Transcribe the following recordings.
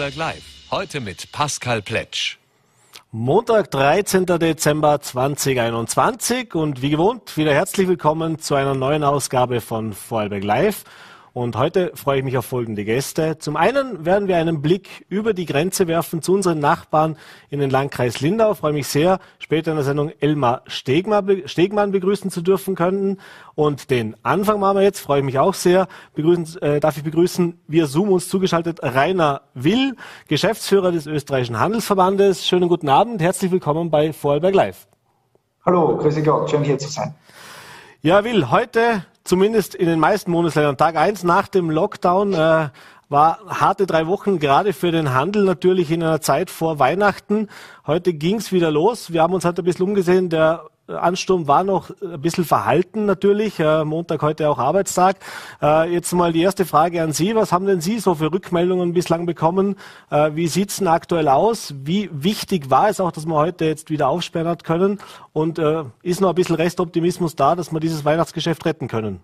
Vorarlberg Live. Heute mit Pascal Pletsch. Montag, 13. Dezember 2021 und wie gewohnt wieder herzlich willkommen zu einer neuen Ausgabe von Vorarlberg Live. Und heute freue ich mich auf folgende Gäste. Zum einen werden wir einen Blick über die Grenze werfen zu unseren Nachbarn in den Landkreis Lindau. Ich freue mich sehr, später in der Sendung Elmar Stegmann begrüßen zu dürfen können. Und den Anfang machen wir jetzt, freue ich mich auch sehr. Begrüßen, äh, darf ich begrüßen via Zoom uns zugeschaltet Rainer Will, Geschäftsführer des Österreichischen Handelsverbandes. Schönen guten Abend, herzlich willkommen bei Vorarlberg Live. Hallo, grüße Gott, schön hier zu sein. Ja, Will, heute zumindest in den meisten Bundesländern. Tag eins nach dem Lockdown äh, war harte drei Wochen, gerade für den Handel natürlich in einer Zeit vor Weihnachten. Heute ging's wieder los. Wir haben uns halt ein bisschen umgesehen. Der Ansturm war noch ein bisschen verhalten natürlich. Montag heute auch Arbeitstag. Äh, jetzt mal die erste Frage an Sie. Was haben denn Sie so für Rückmeldungen bislang bekommen? Äh, wie sieht's denn aktuell aus? Wie wichtig war es auch, dass wir heute jetzt wieder aufsperren hat können? Und äh, ist noch ein bisschen Restoptimismus da, dass wir dieses Weihnachtsgeschäft retten können?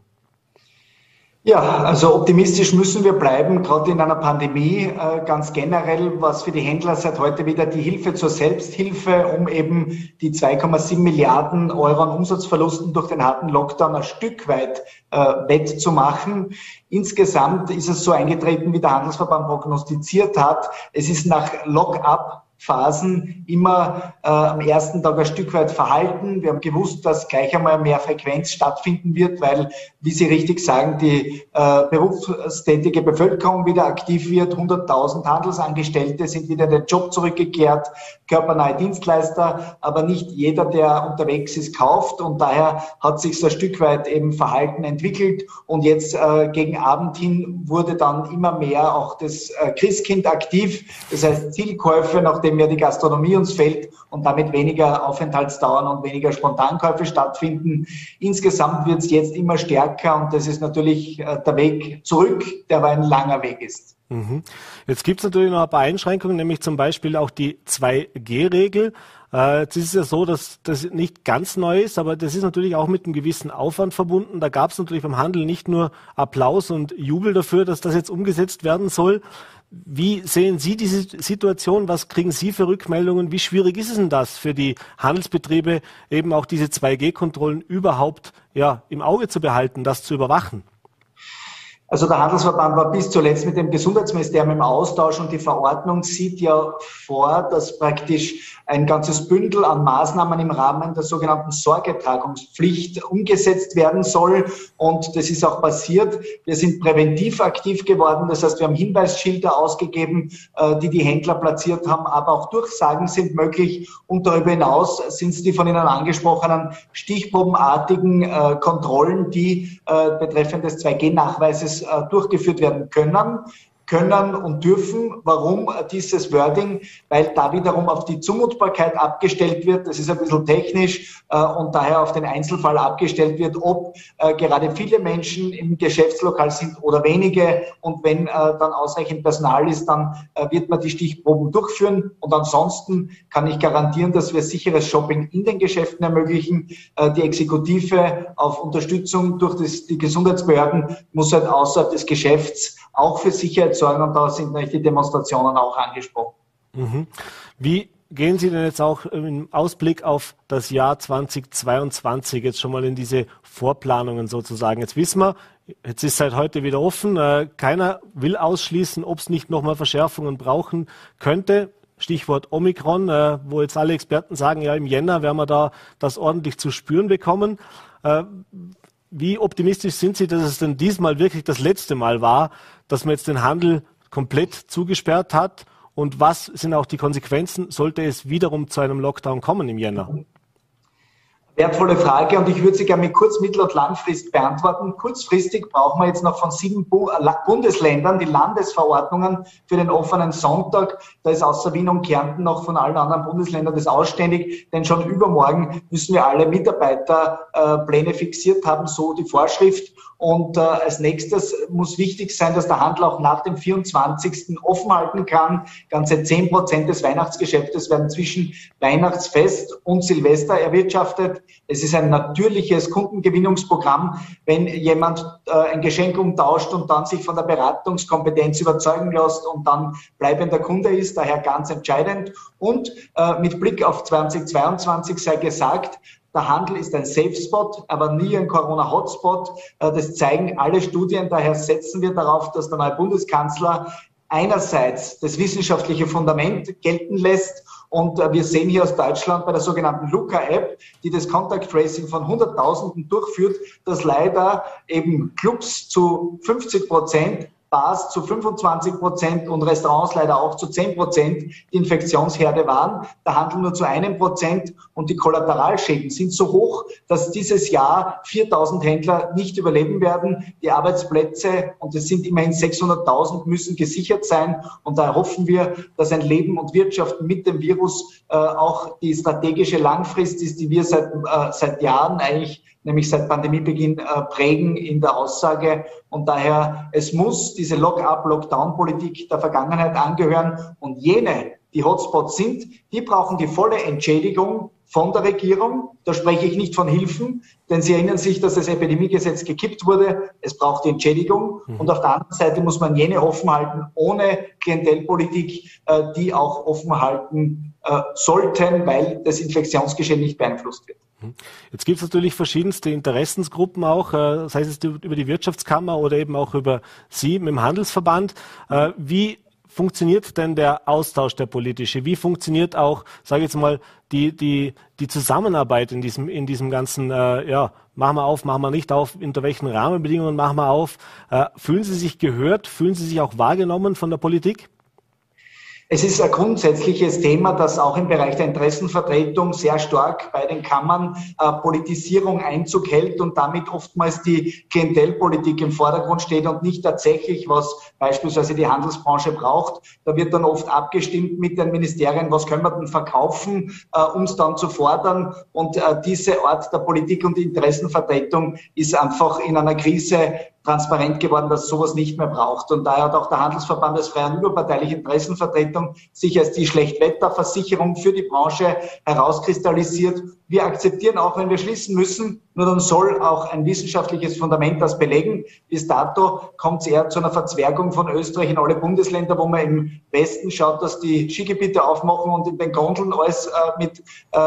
Ja, also optimistisch müssen wir bleiben, gerade in einer Pandemie. Äh, ganz generell, was für die Händler seit heute wieder die Hilfe zur Selbsthilfe, um eben die 2,7 Milliarden Euro an Umsatzverlusten durch den harten Lockdown ein Stück weit äh, wettzumachen. Insgesamt ist es so eingetreten, wie der Handelsverband prognostiziert hat. Es ist nach Lock-up Phasen immer äh, am ersten Tag ein Stück weit verhalten. Wir haben gewusst, dass gleich einmal mehr Frequenz stattfinden wird, weil, wie Sie richtig sagen, die äh, berufstätige Bevölkerung wieder aktiv wird. 100.000 Handelsangestellte sind wieder in den Job zurückgekehrt, körpernahe Dienstleister, aber nicht jeder, der unterwegs ist, kauft. Und daher hat sich so ein Stück weit eben Verhalten entwickelt. Und jetzt äh, gegen Abend hin wurde dann immer mehr auch das äh, Christkind aktiv. Das heißt, Zielkäufe, nach nachdem ja die Gastronomie uns fällt und damit weniger Aufenthaltsdauern und weniger Spontankäufe stattfinden. Insgesamt wird es jetzt immer stärker und das ist natürlich äh, der Weg zurück, der aber ein langer Weg ist. Mhm. Jetzt gibt es natürlich noch ein paar Einschränkungen, nämlich zum Beispiel auch die 2G-Regel. Äh, jetzt ist es ja so, dass das nicht ganz neu ist, aber das ist natürlich auch mit einem gewissen Aufwand verbunden. Da gab es natürlich beim Handel nicht nur Applaus und Jubel dafür, dass das jetzt umgesetzt werden soll. Wie sehen Sie diese Situation? Was kriegen Sie für Rückmeldungen? Wie schwierig ist es denn das für die Handelsbetriebe, eben auch diese 2G-Kontrollen überhaupt ja, im Auge zu behalten, das zu überwachen? Also der Handelsverband war bis zuletzt mit dem Gesundheitsministerium im Austausch und die Verordnung sieht ja vor, dass praktisch ein ganzes Bündel an Maßnahmen im Rahmen der sogenannten Sorgetragungspflicht umgesetzt werden soll. Und das ist auch passiert. Wir sind präventiv aktiv geworden. Das heißt, wir haben Hinweisschilder ausgegeben, äh, die die Händler platziert haben, aber auch Durchsagen sind möglich. Und darüber hinaus sind es die von Ihnen angesprochenen stichprobenartigen äh, Kontrollen, die äh, betreffend des 2G-Nachweises äh, durchgeführt werden können können und dürfen. Warum dieses Wording? Weil da wiederum auf die Zumutbarkeit abgestellt wird. Das ist ein bisschen technisch äh, und daher auf den Einzelfall abgestellt wird, ob äh, gerade viele Menschen im Geschäftslokal sind oder wenige. Und wenn äh, dann ausreichend Personal ist, dann äh, wird man die Stichproben durchführen. Und ansonsten kann ich garantieren, dass wir sicheres Shopping in den Geschäften ermöglichen. Äh, die Exekutive auf Unterstützung durch das, die Gesundheitsbehörden muss halt außerhalb des Geschäfts auch für Sicherheit sorgen und da sind natürlich die Demonstrationen auch angesprochen. Mhm. Wie gehen Sie denn jetzt auch im Ausblick auf das Jahr 2022 jetzt schon mal in diese Vorplanungen sozusagen? Jetzt wissen wir, jetzt ist seit heute wieder offen. Äh, keiner will ausschließen, ob es nicht nochmal Verschärfungen brauchen könnte. Stichwort Omikron, äh, wo jetzt alle Experten sagen, ja, im Jänner werden wir da das ordentlich zu spüren bekommen. Äh, wie optimistisch sind Sie, dass es denn diesmal wirklich das letzte Mal war, dass man jetzt den Handel komplett zugesperrt hat? Und was sind auch die Konsequenzen, sollte es wiederum zu einem Lockdown kommen im Jänner? Wertvolle Frage und ich würde sie gerne mit kurz-, mittel- und langfristig beantworten. Kurzfristig brauchen wir jetzt noch von sieben äh, Bundesländern die Landesverordnungen für den offenen Sonntag. Da ist außer Wien und Kärnten noch von allen anderen Bundesländern das ausständig, denn schon übermorgen müssen wir alle Mitarbeiterpläne fixiert haben, so die Vorschrift. Und äh, als nächstes muss wichtig sein, dass der Handel auch nach dem 24. offen halten kann. Ganze 10 Prozent des Weihnachtsgeschäftes werden zwischen Weihnachtsfest und Silvester erwirtschaftet. Es ist ein natürliches Kundengewinnungsprogramm. Wenn jemand äh, ein Geschenk umtauscht und dann sich von der Beratungskompetenz überzeugen lässt und dann bleibender Kunde ist, daher ganz entscheidend. Und äh, mit Blick auf 2022 sei gesagt, der Handel ist ein Safe Spot, aber nie ein Corona-Hotspot. Äh, das zeigen alle Studien. Daher setzen wir darauf, dass der neue Bundeskanzler einerseits das wissenschaftliche Fundament gelten lässt und äh, wir sehen hier aus Deutschland bei der sogenannten Luca-App, die das Contact Tracing von Hunderttausenden durchführt, dass leider eben Clubs zu 50 Prozent Bars zu 25 Prozent und Restaurants leider auch zu 10 Prozent die Infektionsherde waren, der Handel nur zu einem Prozent und die Kollateralschäden sind so hoch, dass dieses Jahr 4000 Händler nicht überleben werden. Die Arbeitsplätze, und es sind immerhin 600.000, müssen gesichert sein und da hoffen wir, dass ein Leben und Wirtschaft mit dem Virus äh, auch die strategische Langfrist ist, die wir seit, äh, seit Jahren eigentlich nämlich seit Pandemiebeginn äh, prägen in der Aussage. Und daher, es muss diese Lock-up, Lockdown-Politik der Vergangenheit angehören. Und jene, die Hotspots sind, die brauchen die volle Entschädigung von der Regierung. Da spreche ich nicht von Hilfen, denn Sie erinnern sich, dass das Epidemiegesetz gekippt wurde. Es braucht die Entschädigung. Mhm. Und auf der anderen Seite muss man jene offen halten, ohne Klientelpolitik, äh, die auch offen halten äh, sollten, weil das Infektionsgeschehen nicht beeinflusst wird. Mhm. Jetzt gibt es natürlich verschiedenste Interessensgruppen auch, äh, sei es über die Wirtschaftskammer oder eben auch über Sie mit dem Handelsverband. Wie funktioniert denn der Austausch der politische? Wie funktioniert auch, sage ich jetzt mal, die, die, die Zusammenarbeit in diesem, in diesem ganzen, äh, ja, machen wir auf, machen wir nicht auf, unter welchen Rahmenbedingungen machen wir auf? Äh, fühlen Sie sich gehört? Fühlen Sie sich auch wahrgenommen von der Politik? Es ist ein grundsätzliches Thema, das auch im Bereich der Interessenvertretung sehr stark bei den Kammern äh, Politisierung Einzug hält und damit oftmals die Klientelpolitik im Vordergrund steht und nicht tatsächlich, was beispielsweise die Handelsbranche braucht. Da wird dann oft abgestimmt mit den Ministerien, was können wir denn verkaufen, äh, um es dann zu fordern. Und äh, diese Art der Politik und Interessenvertretung ist einfach in einer Krise transparent geworden, dass sowas nicht mehr braucht. Und daher hat auch der Handelsverband als freie und überparteiliche Interessenvertretung sich als die Schlechtwetterversicherung für die Branche herauskristallisiert. Wir akzeptieren auch, wenn wir schließen müssen, nur dann soll auch ein wissenschaftliches Fundament das belegen. Bis dato kommt es eher zu einer Verzwergung von Österreich in alle Bundesländer, wo man im Westen schaut, dass die Skigebiete aufmachen und in den Gondeln alles äh, mit, äh,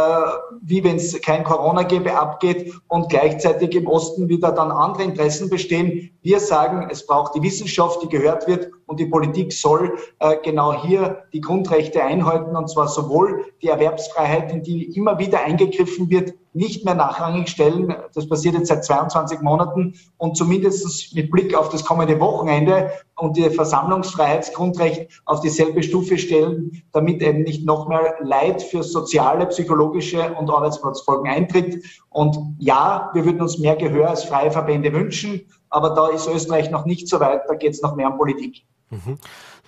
wie wenn es kein Corona gäbe, abgeht und gleichzeitig im Osten wieder dann andere Interessen bestehen. Wir sagen, es braucht die Wissenschaft, die gehört wird und die Politik soll äh, genau hier die Grundrechte einhalten und zwar sowohl die Erwerbsfreiheit, in die immer wieder eingegriffen wird, nicht mehr nachrangig stellen. Das passiert jetzt seit 22 Monaten und zumindest mit Blick auf das kommende Wochenende und die Versammlungsfreiheitsgrundrecht auf dieselbe Stufe stellen, damit eben nicht noch mehr Leid für soziale, psychologische und Arbeitsplatzfolgen eintritt. Und ja, wir würden uns mehr Gehör als freie Verbände wünschen, aber da ist Österreich noch nicht so weit, da geht es noch mehr um Politik. Mhm.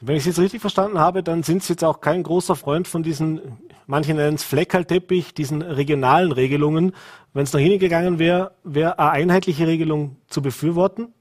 Wenn ich Sie jetzt richtig verstanden habe, dann sind Sie jetzt auch kein großer Freund von diesen, manche nennen es Fleckerlteppich, diesen regionalen Regelungen. Wenn es nach Ihnen gegangen wäre, wäre eine einheitliche Regelung zu befürworten?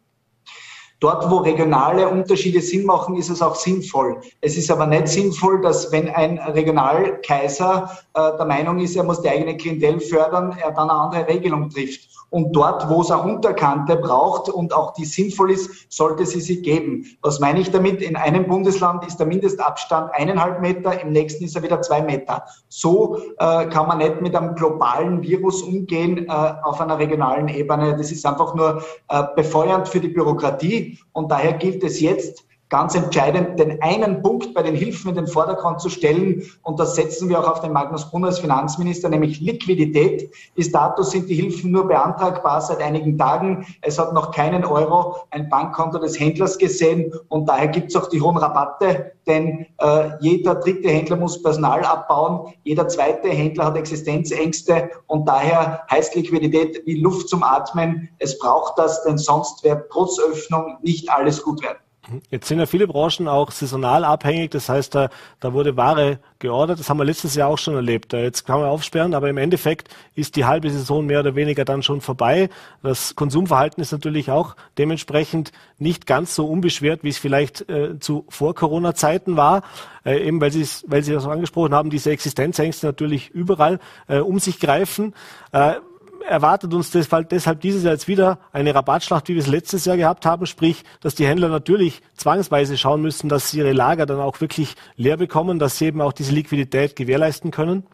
Dort, wo regionale Unterschiede Sinn machen, ist es auch sinnvoll. Es ist aber nicht sinnvoll, dass wenn ein Regionalkaiser äh, der Meinung ist, er muss die eigene Klientel fördern, er dann eine andere Regelung trifft. Und dort, wo es eine Unterkante braucht und auch die sinnvoll ist, sollte sie sie geben. Was meine ich damit? In einem Bundesland ist der Mindestabstand eineinhalb Meter, im nächsten ist er wieder zwei Meter. So äh, kann man nicht mit einem globalen Virus umgehen äh, auf einer regionalen Ebene. Das ist einfach nur äh, befeuernd für die Bürokratie. Und daher gilt es jetzt, ganz entscheidend, den einen Punkt bei den Hilfen in den Vordergrund zu stellen. Und das setzen wir auch auf den Magnus Brunner als Finanzminister, nämlich Liquidität. Bis dato sind die Hilfen nur beantragbar seit einigen Tagen. Es hat noch keinen Euro ein Bankkonto des Händlers gesehen. Und daher gibt es auch die hohen Rabatte, denn äh, jeder dritte Händler muss Personal abbauen. Jeder zweite Händler hat Existenzängste. Und daher heißt Liquidität wie Luft zum Atmen. Es braucht das, denn sonst wird trotz Öffnung nicht alles gut werden. Jetzt sind ja viele Branchen auch saisonal abhängig, das heißt, da, da wurde Ware geordert, das haben wir letztes Jahr auch schon erlebt. Jetzt kann man aufsperren, aber im Endeffekt ist die halbe Saison mehr oder weniger dann schon vorbei. Das Konsumverhalten ist natürlich auch dementsprechend nicht ganz so unbeschwert, wie es vielleicht äh, zu Vor-Corona-Zeiten war, äh, eben weil Sie weil Sie das angesprochen haben, diese Existenzängste natürlich überall äh, um sich greifen. Erwartet uns deshalb, deshalb dieses Jahr jetzt wieder eine Rabattschlacht, wie wir es letztes Jahr gehabt haben, sprich, dass die Händler natürlich zwangsweise schauen müssen, dass sie ihre Lager dann auch wirklich leer bekommen, dass sie eben auch diese Liquidität gewährleisten können?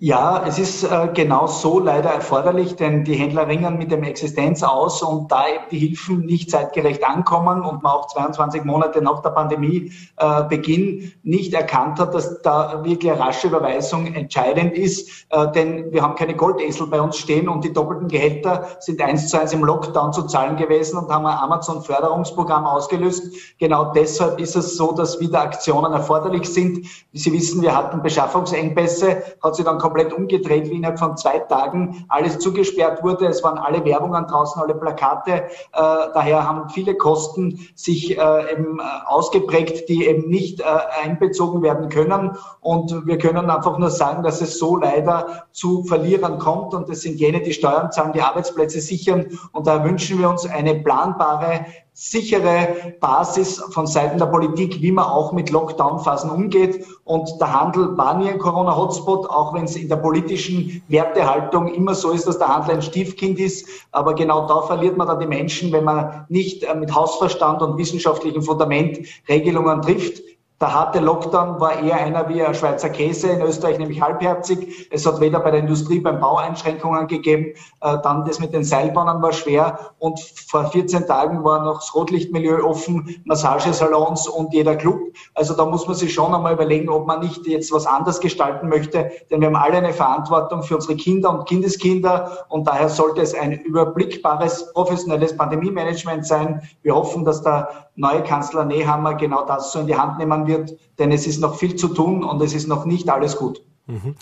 Ja, es ist äh, genau so leider erforderlich, denn die Händler ringen mit dem Existenz aus und da eben die Hilfen nicht zeitgerecht ankommen und man auch 22 Monate nach der Pandemie äh, nicht erkannt hat, dass da wirklich eine rasche Überweisung entscheidend ist, äh, denn wir haben keine Goldesel bei uns stehen und die doppelten Gehälter sind eins zu eins im Lockdown zu zahlen gewesen und haben ein Amazon-Förderungsprogramm ausgelöst. Genau deshalb ist es so, dass wieder Aktionen erforderlich sind. Sie wissen, wir hatten Beschaffungsengpässe, hat sich dann komplett umgedreht, wie innerhalb von zwei Tagen alles zugesperrt wurde. Es waren alle Werbungen draußen, alle Plakate. Äh, daher haben viele Kosten sich äh, eben äh, ausgeprägt, die eben nicht einbezogen werden können. Und wir können einfach nur sagen, dass es so leider zu Verlierern kommt. Und das sind jene, die Steuern zahlen, die Arbeitsplätze sichern. Und da wünschen wir uns eine planbare sichere Basis von Seiten der Politik, wie man auch mit Lockdown-Phasen umgeht. Und der Handel war nie ein Corona-Hotspot, auch wenn es in der politischen Wertehaltung immer so ist, dass der Handel ein Stiefkind ist. Aber genau da verliert man dann die Menschen, wenn man nicht äh, mit Hausverstand und wissenschaftlichem Fundament Regelungen trifft. Der harte Lockdown war eher einer wie ein Schweizer Käse, in Österreich nämlich halbherzig. Es hat weder bei der Industrie beim Bau Einschränkungen gegeben, äh, dann das mit den Seilbahnen war schwer und vor 14 Tagen war noch das Rotlichtmilieu offen, Massagesalons und jeder Club. Also da muss man sich schon einmal überlegen, ob man nicht jetzt was anders gestalten möchte, denn wir haben alle eine Verantwortung für unsere Kinder und Kindeskinder und daher sollte es ein überblickbares, professionelles Pandemie-Management sein. Wir hoffen, dass der neue Kanzler Nehammer genau das so in die Hand nehmen wird, denn es ist noch viel zu tun und es ist noch nicht alles gut. Mhm.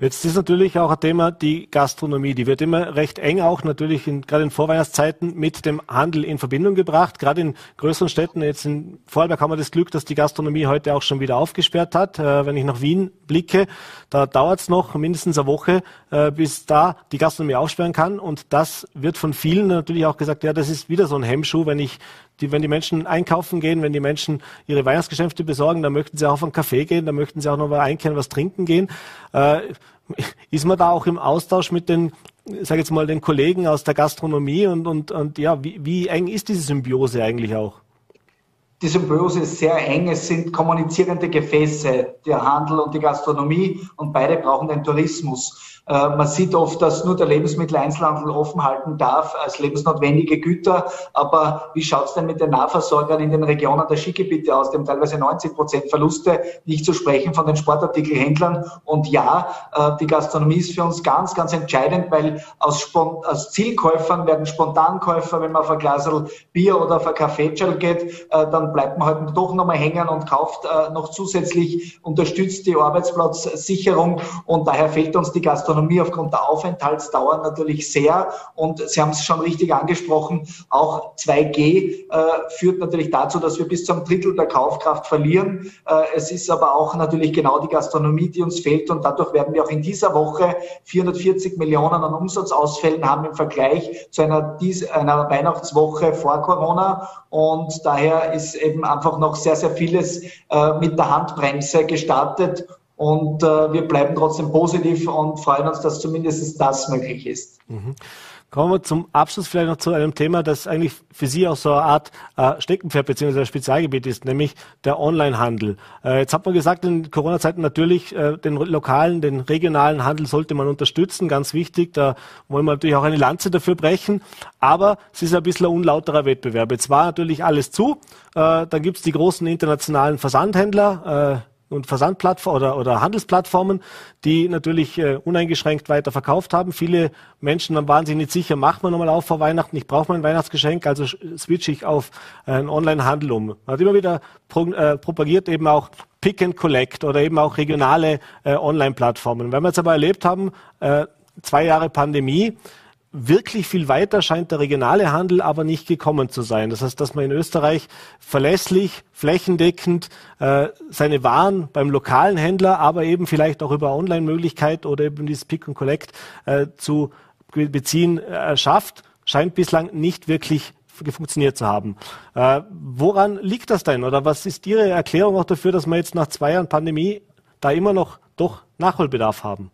Jetzt ist natürlich auch ein Thema die Gastronomie. Die wird immer recht eng auch natürlich in, gerade in Vorweihnachtszeiten mit dem Handel in Verbindung gebracht. Gerade in größeren Städten, jetzt in Vorarlberg haben wir das Glück, dass die Gastronomie heute auch schon wieder aufgesperrt hat. Äh, wenn ich nach Wien blicke, da dauert es noch mindestens eine Woche, äh, bis da die Gastronomie aufsperren kann. Und das wird von vielen natürlich auch gesagt, ja, das ist wieder so ein Hemmschuh, wenn ich die, wenn die Menschen einkaufen gehen, wenn die Menschen ihre Weihnachtsgeschäfte besorgen, dann möchten sie auch auf einen Kaffee gehen, dann möchten sie auch noch mal einkehren, was trinken gehen. Äh, ist man da auch im Austausch mit den, sag jetzt mal, den Kollegen aus der Gastronomie und, und, und ja, wie, wie eng ist diese Symbiose eigentlich auch? Die Symbiose ist sehr eng. Es sind kommunizierende Gefäße, der Handel und die Gastronomie und beide brauchen den Tourismus. Äh, man sieht oft, dass nur der Lebensmitteleinzelhandel offen halten darf als lebensnotwendige Güter. Aber wie schaut es denn mit den Nahversorgern in den Regionen der Skigebiete aus? Haben teilweise 90 Prozent Verluste, nicht zu sprechen von den Sportartikelhändlern. Und ja, äh, die Gastronomie ist für uns ganz, ganz entscheidend, weil aus, aus Zielkäufern werden Spontankäufer, wenn man auf ein Glas Bier oder auf ein Kaffeetschal geht, äh, dann bleibt man halt doch nochmal hängen und kauft noch zusätzlich, unterstützt die Arbeitsplatzsicherung und daher fehlt uns die Gastronomie Gastronomie aufgrund der Aufenthaltsdauer natürlich sehr. Und Sie haben es schon richtig angesprochen, auch 2G äh, führt natürlich dazu, dass wir bis zu einem Drittel der Kaufkraft verlieren. Äh, es ist aber auch natürlich genau die Gastronomie, die uns fehlt. Und dadurch werden wir auch in dieser Woche 440 Millionen an Umsatzausfällen haben im Vergleich zu einer, einer Weihnachtswoche vor Corona. Und daher ist eben einfach noch sehr, sehr vieles äh, mit der Handbremse gestartet. Und äh, wir bleiben trotzdem positiv und freuen uns, dass zumindest das möglich ist. Mhm. Kommen wir zum Abschluss vielleicht noch zu einem Thema, das eigentlich für Sie auch so eine Art äh, Steckenpferd bzw. Spezialgebiet ist, nämlich der Onlinehandel. Äh, jetzt hat man gesagt, in Corona-Zeiten natürlich äh, den lokalen, den regionalen Handel sollte man unterstützen, ganz wichtig. Da wollen wir natürlich auch eine Lanze dafür brechen. Aber es ist ein bisschen ein unlauterer Wettbewerb. Jetzt war natürlich alles zu. Äh, dann gibt's die großen internationalen Versandhändler, äh, und Versandplattformen oder, oder Handelsplattformen, die natürlich äh, uneingeschränkt weiter verkauft haben. Viele Menschen waren sich nicht sicher, macht man nochmal auf vor Weihnachten, ich brauche mein Weihnachtsgeschenk, also switche ich auf äh, einen Online-Handel um. Man hat immer wieder pro, äh, propagiert eben auch Pick and Collect oder eben auch regionale äh, Online-Plattformen. Wenn wir jetzt aber erlebt haben, äh, zwei Jahre Pandemie, wirklich viel weiter scheint der regionale Handel aber nicht gekommen zu sein. Das heißt, dass man in Österreich verlässlich, flächendeckend äh, seine Waren beim lokalen Händler, aber eben vielleicht auch über Online-Möglichkeit oder eben dieses Pick and Collect äh, zu beziehen äh, schafft, scheint bislang nicht wirklich funktioniert zu haben. Äh, woran liegt das denn? Oder was ist Ihre Erklärung auch dafür, dass wir jetzt nach zwei Jahren Pandemie da immer noch doch Nachholbedarf haben?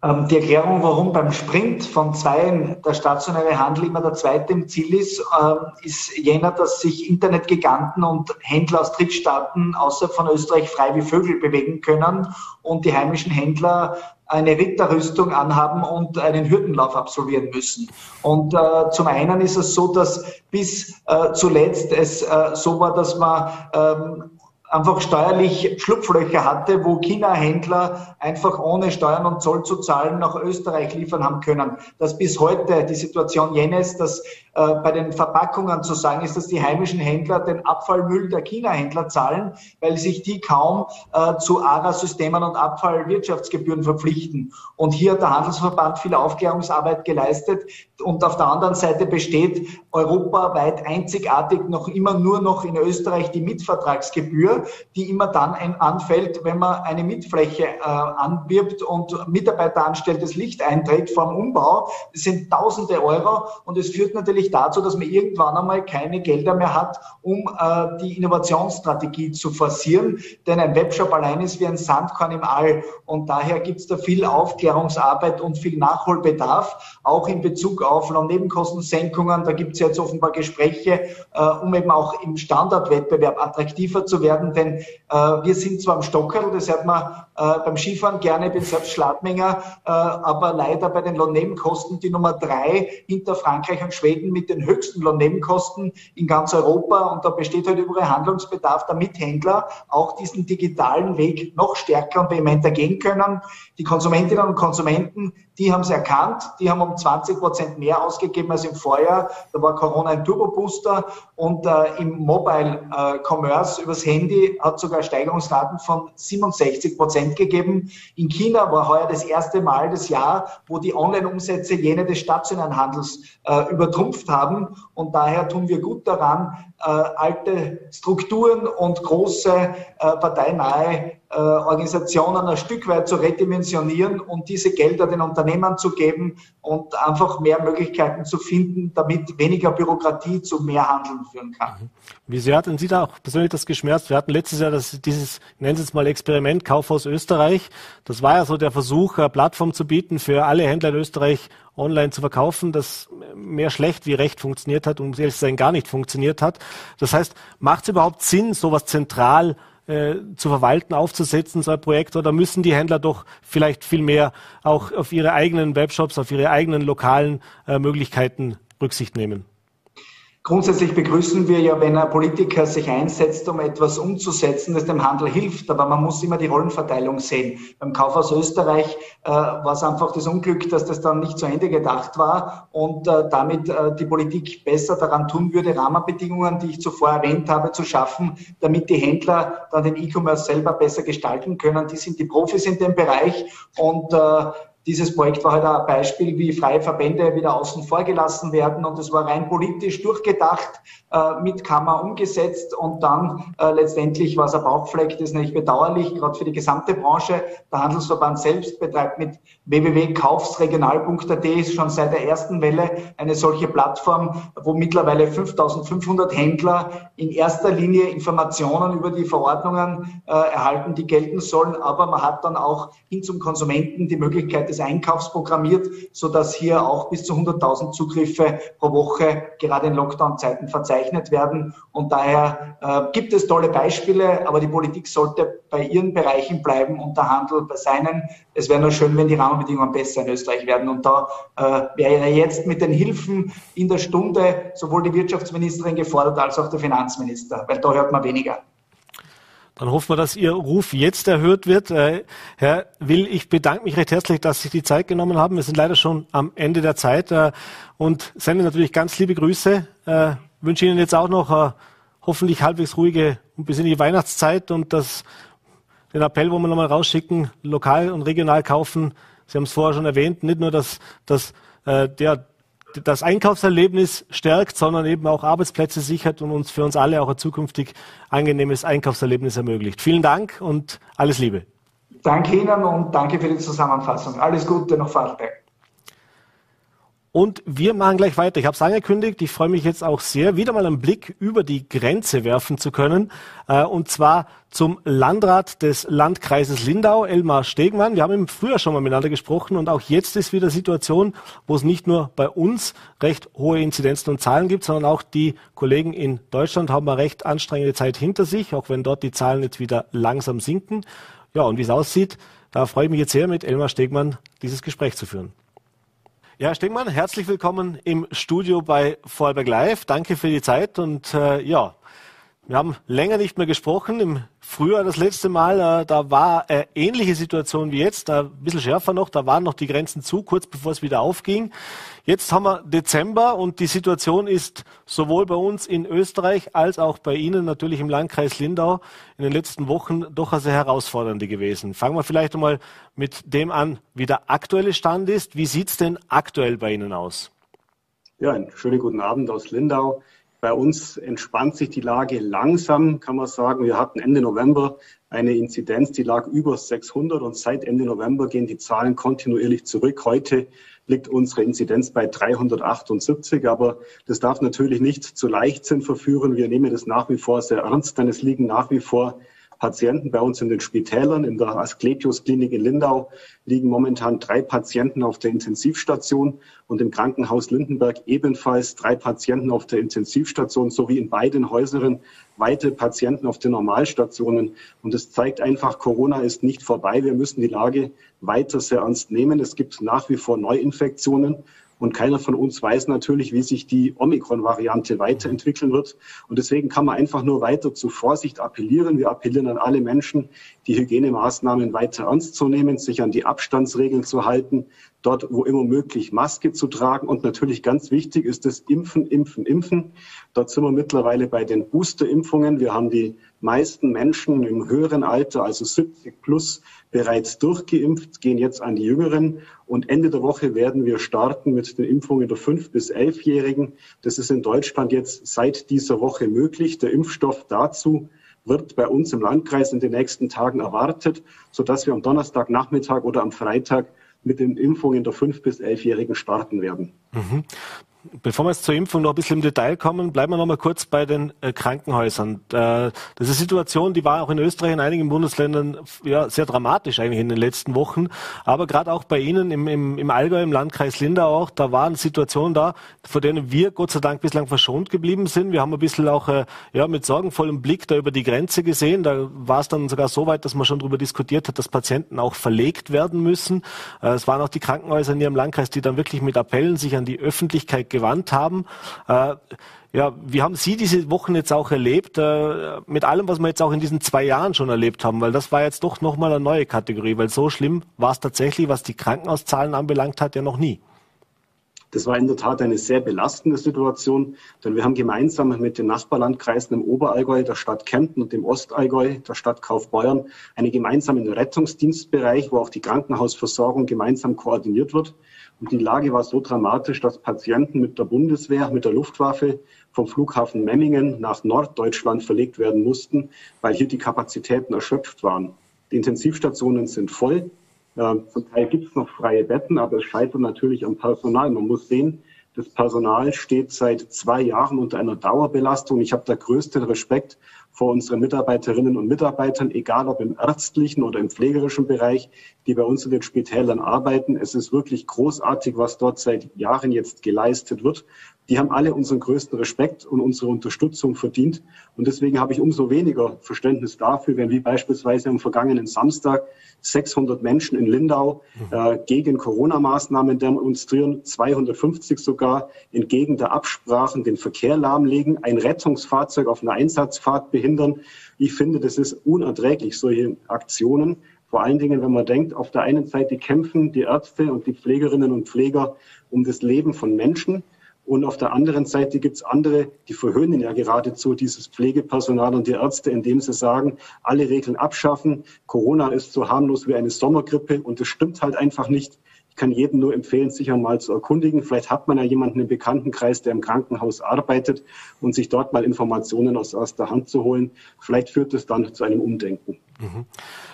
Ähm, die Erklärung, warum beim Sprint von zwei der stationäre Handel immer der zweite im Ziel ist, ähm, ist jener, dass sich Internetgiganten und Händler aus Drittstaaten außerhalb von Österreich frei wie Vögel bewegen können und die heimischen Händler eine Ritterrüstung anhaben und einen Hürdenlauf absolvieren müssen. Und äh, zum einen ist es so, dass bis äh, zuletzt es äh, so war, dass man ähm, einfach steuerlich Schlupflöcher hatte, wo China-Händler einfach ohne Steuern und Zoll zu zahlen nach Österreich liefern haben können. Dass bis heute die Situation jenes, dass äh, bei den Verpackungen zu sagen ist, dass die heimischen Händler den Abfallmüll der China-Händler zahlen, weil sich die kaum äh, zu ARA-Systemen und Abfallwirtschaftsgebühren verpflichten. Und hier hat der Handelsverband viel Aufklärungsarbeit geleistet. Und auf der anderen Seite besteht europaweit einzigartig noch immer nur noch in Österreich die Mitvertragsgebühr, die immer dann anfällt, wenn man eine Mietfläche äh, anwirbt und Mitarbeiter anstellt, das Licht einträgt vor dem Umbau. Das sind tausende Euro und es führt natürlich dazu, dass man irgendwann einmal keine Gelder mehr hat, um äh, die Innovationsstrategie zu forcieren. Denn ein Webshop allein ist wie ein Sandkorn im All und daher gibt es da viel Aufklärungsarbeit und viel Nachholbedarf, auch in Bezug auf Nebenkostensenkungen. Da gibt es jetzt offenbar Gespräche, äh, um eben auch im Standardwettbewerb attraktiver zu werden. Denn äh, wir sind zwar am Stockerl, das hört man äh, beim Skifahren gerne, ich bin selbst Schladminger, äh, aber leider bei den Lohnnebenkosten die Nummer drei hinter Frankreich und Schweden mit den höchsten Lohnnebenkosten in ganz Europa. Und da besteht halt überall Handlungsbedarf, damit Händler auch diesen digitalen Weg noch stärker und vehementer gehen können. Die Konsumentinnen und Konsumenten die haben es erkannt, die haben um 20 Prozent mehr ausgegeben als im Vorjahr. Da war Corona ein Turbobooster und äh, im Mobile äh, Commerce übers Handy hat sogar Steigerungsraten von 67 Prozent gegeben. In China war heuer das erste Mal das Jahr, wo die Online-Umsätze jene des stationären Handels äh, übertrumpft haben. Und daher tun wir gut daran, äh, alte Strukturen und große äh, parteinahe Organisationen ein Stück weit zu redimensionieren und diese Gelder den Unternehmern zu geben und einfach mehr Möglichkeiten zu finden, damit weniger Bürokratie zu mehr Handeln führen kann. Mhm. Wie sehr hatten Sie da auch persönlich das geschmerzt? Wir hatten letztes Jahr das, dieses, nennen Sie es mal Experiment Kaufhaus Österreich. Das war ja so der Versuch, eine Plattform zu bieten für alle Händler in Österreich online zu verkaufen, das mehr schlecht wie recht funktioniert hat und um zu sein gar nicht funktioniert hat. Das heißt, macht es überhaupt Sinn, sowas zentral äh, zu verwalten, aufzusetzen, so ein Projekt, oder müssen die Händler doch vielleicht viel mehr auch auf ihre eigenen Webshops, auf ihre eigenen lokalen äh, Möglichkeiten Rücksicht nehmen? Grundsätzlich begrüßen wir ja, wenn ein Politiker sich einsetzt, um etwas umzusetzen, das dem Handel hilft. Aber man muss immer die Rollenverteilung sehen. Beim Kaufhaus Österreich äh, war es einfach das Unglück, dass das dann nicht zu Ende gedacht war und äh, damit äh, die Politik besser daran tun würde, Rahmenbedingungen, die ich zuvor erwähnt habe, zu schaffen, damit die Händler dann den E-Commerce selber besser gestalten können. Die sind die Profis in dem Bereich und äh, dieses Projekt war halt ein Beispiel, wie freie Verbände wieder außen vor gelassen werden. Und es war rein politisch durchgedacht, äh, mit Kammer umgesetzt. Und dann äh, letztendlich war es ein Bauchfleck, das ist nicht bedauerlich, gerade für die gesamte Branche. Der Handelsverband selbst betreibt mit www.kaufsregional.at schon seit der ersten Welle eine solche Plattform, wo mittlerweile 5500 Händler in erster Linie Informationen über die Verordnungen äh, erhalten, die gelten sollen, aber man hat dann auch hin zum Konsumenten die Möglichkeit, des Einkaufs programmiert, sodass hier auch bis zu 100.000 Zugriffe pro Woche gerade in Lockdown-Zeiten verzeichnet werden. Und daher äh, gibt es tolle Beispiele, aber die Politik sollte bei ihren Bereichen bleiben und der Handel bei seinen. Es wäre nur schön, wenn die Rahmenbedingungen besser in Österreich werden. Und da äh, wäre jetzt mit den Hilfen in der Stunde sowohl die Wirtschaftsministerin gefordert als auch der Finanzminister, weil da hört man weniger. Dann hoffen wir, dass Ihr Ruf jetzt erhört wird. Äh, Herr Will, ich bedanke mich recht herzlich, dass Sie die Zeit genommen haben. Wir sind leider schon am Ende der Zeit äh, und sende natürlich ganz liebe Grüße. Äh, wünsche Ihnen jetzt auch noch äh, hoffentlich halbwegs ruhige und bis in die Weihnachtszeit und das, den Appell, wo wir nochmal rausschicken, lokal und regional kaufen. Sie haben es vorher schon erwähnt, nicht nur, dass, dass der das Einkaufserlebnis stärkt, sondern eben auch Arbeitsplätze sichert und uns für uns alle auch ein zukünftig angenehmes Einkaufserlebnis ermöglicht. Vielen Dank und alles Liebe. Danke Ihnen und danke für die Zusammenfassung. Alles Gute nach Vorarlberg. Und wir machen gleich weiter. Ich habe es angekündigt. Ich freue mich jetzt auch sehr, wieder mal einen Blick über die Grenze werfen zu können. Äh, und zwar zum Landrat des Landkreises Lindau, Elmar Stegmann. Wir haben im Frühjahr schon mal miteinander gesprochen und auch jetzt ist wieder Situation, wo es nicht nur bei uns recht hohe Inzidenzen und Zahlen gibt, sondern auch die Kollegen in Deutschland haben eine recht anstrengende Zeit hinter sich, auch wenn dort die Zahlen jetzt wieder langsam sinken. Ja, und wie es aussieht, da freue ich mich jetzt sehr, mit Elmar Stegmann dieses Gespräch zu führen. Ja, Stegmann, herzlich willkommen im Studio bei Vorarlberg Live. Danke für die Zeit und äh, ja, wir haben länger nicht mehr gesprochen. Im Frühjahr das letzte Mal, äh, da war äh, ähnliche Situation wie jetzt, da ein bisschen schärfer noch, da waren noch die Grenzen zu, kurz bevor es wieder aufging. Jetzt haben wir Dezember und die Situation ist sowohl bei uns in Österreich als auch bei Ihnen natürlich im Landkreis Lindau in den letzten Wochen doch eine sehr herausfordernde gewesen. Fangen wir vielleicht einmal mit dem an, wie der aktuelle Stand ist. Wie sieht es denn aktuell bei Ihnen aus? Ja, einen schönen guten Abend aus Lindau. Bei uns entspannt sich die Lage langsam, kann man sagen. Wir hatten Ende November eine Inzidenz, die lag über 600 und seit Ende November gehen die Zahlen kontinuierlich zurück. Heute liegt unsere Inzidenz bei 378, aber das darf natürlich nicht zu Leichtsinn verführen. Wir nehmen das nach wie vor sehr ernst, denn es liegen nach wie vor Patienten bei uns in den Spitälern. In der Asklepios-Klinik in Lindau liegen momentan drei Patienten auf der Intensivstation und im Krankenhaus Lindenberg ebenfalls drei Patienten auf der Intensivstation sowie in beiden Häusern weitere Patienten auf den Normalstationen. Und es zeigt einfach, Corona ist nicht vorbei. Wir müssen die Lage weiter sehr ernst nehmen. Es gibt nach wie vor Neuinfektionen. Und keiner von uns weiß natürlich, wie sich die Omikron-Variante weiterentwickeln wird. Und deswegen kann man einfach nur weiter zu Vorsicht appellieren. Wir appellieren an alle Menschen, die Hygienemaßnahmen weiter ernst zu nehmen, sich an die Abstandsregeln zu halten, dort, wo immer möglich, Maske zu tragen. Und natürlich ganz wichtig ist das Impfen, Impfen, Impfen. Dort sind wir mittlerweile bei den Boosterimpfungen. Wir haben die meisten Menschen im höheren Alter, also 70 plus, bereits durchgeimpft, gehen jetzt an die Jüngeren. Und Ende der Woche werden wir starten mit den Impfungen der 5- bis 11-Jährigen. Das ist in Deutschland jetzt seit dieser Woche möglich. Der Impfstoff dazu wird bei uns im Landkreis in den nächsten Tagen erwartet, sodass wir am Donnerstagnachmittag oder am Freitag mit den Impfungen der 5- bis 11-Jährigen starten werden. Mhm. Bevor wir jetzt zur Impfung noch ein bisschen im Detail kommen, bleiben wir noch mal kurz bei den äh, Krankenhäusern. Äh, das ist eine Situation, die war auch in Österreich in einigen Bundesländern ja, sehr dramatisch eigentlich in den letzten Wochen. Aber gerade auch bei Ihnen im, im, im Allgäu, im Landkreis Lindau auch, da waren Situationen da, vor denen wir Gott sei Dank bislang verschont geblieben sind. Wir haben ein bisschen auch äh, ja, mit sorgenvollem Blick da über die Grenze gesehen. Da war es dann sogar so weit, dass man schon darüber diskutiert hat, dass Patienten auch verlegt werden müssen. Äh, es waren auch die Krankenhäuser in Ihrem Landkreis, die dann wirklich mit Appellen sich an die Öffentlichkeit gewandt haben. Äh, ja, wie haben Sie diese Wochen jetzt auch erlebt, äh, mit allem, was wir jetzt auch in diesen zwei Jahren schon erlebt haben? Weil das war jetzt doch nochmal eine neue Kategorie, weil so schlimm war es tatsächlich, was die Krankenhauszahlen anbelangt hat, ja noch nie. Das war in der Tat eine sehr belastende Situation, denn wir haben gemeinsam mit den Nachbarlandkreisen im Oberallgäu, der Stadt Kempten und dem Ostallgäu, der Stadt Kaufbeuern, einen gemeinsamen Rettungsdienstbereich, wo auch die Krankenhausversorgung gemeinsam koordiniert wird. Und die Lage war so dramatisch, dass Patienten mit der Bundeswehr, mit der Luftwaffe vom Flughafen Memmingen nach Norddeutschland verlegt werden mussten, weil hier die Kapazitäten erschöpft waren. Die Intensivstationen sind voll. Äh, zum Teil gibt es noch freie Betten, aber es scheitert natürlich am Personal. Man muss sehen, das Personal steht seit zwei Jahren unter einer Dauerbelastung. Ich habe da größten Respekt vor unseren Mitarbeiterinnen und Mitarbeitern, egal ob im ärztlichen oder im pflegerischen Bereich, die bei uns in den Spitälern arbeiten. Es ist wirklich großartig, was dort seit Jahren jetzt geleistet wird. Die haben alle unseren größten Respekt und unsere Unterstützung verdient. Und deswegen habe ich umso weniger Verständnis dafür, wenn wie beispielsweise am vergangenen Samstag 600 Menschen in Lindau äh, gegen Corona-Maßnahmen demonstrieren, 250 sogar entgegen der Absprachen den Verkehr lahmlegen, ein Rettungsfahrzeug auf einer Einsatzfahrt behindern. Ich finde, das ist unerträglich, solche Aktionen. Vor allen Dingen, wenn man denkt, auf der einen Seite kämpfen die Ärzte und die Pflegerinnen und Pfleger um das Leben von Menschen. Und auf der anderen Seite gibt es andere, die verhöhnen ja geradezu dieses Pflegepersonal und die Ärzte, indem sie sagen, alle Regeln abschaffen. Corona ist so harmlos wie eine Sommergrippe und das stimmt halt einfach nicht. Ich kann jedem nur empfehlen, sich einmal zu erkundigen. Vielleicht hat man ja jemanden im Bekanntenkreis, der im Krankenhaus arbeitet und sich dort mal Informationen aus erster Hand zu holen. Vielleicht führt es dann zu einem Umdenken. Mhm.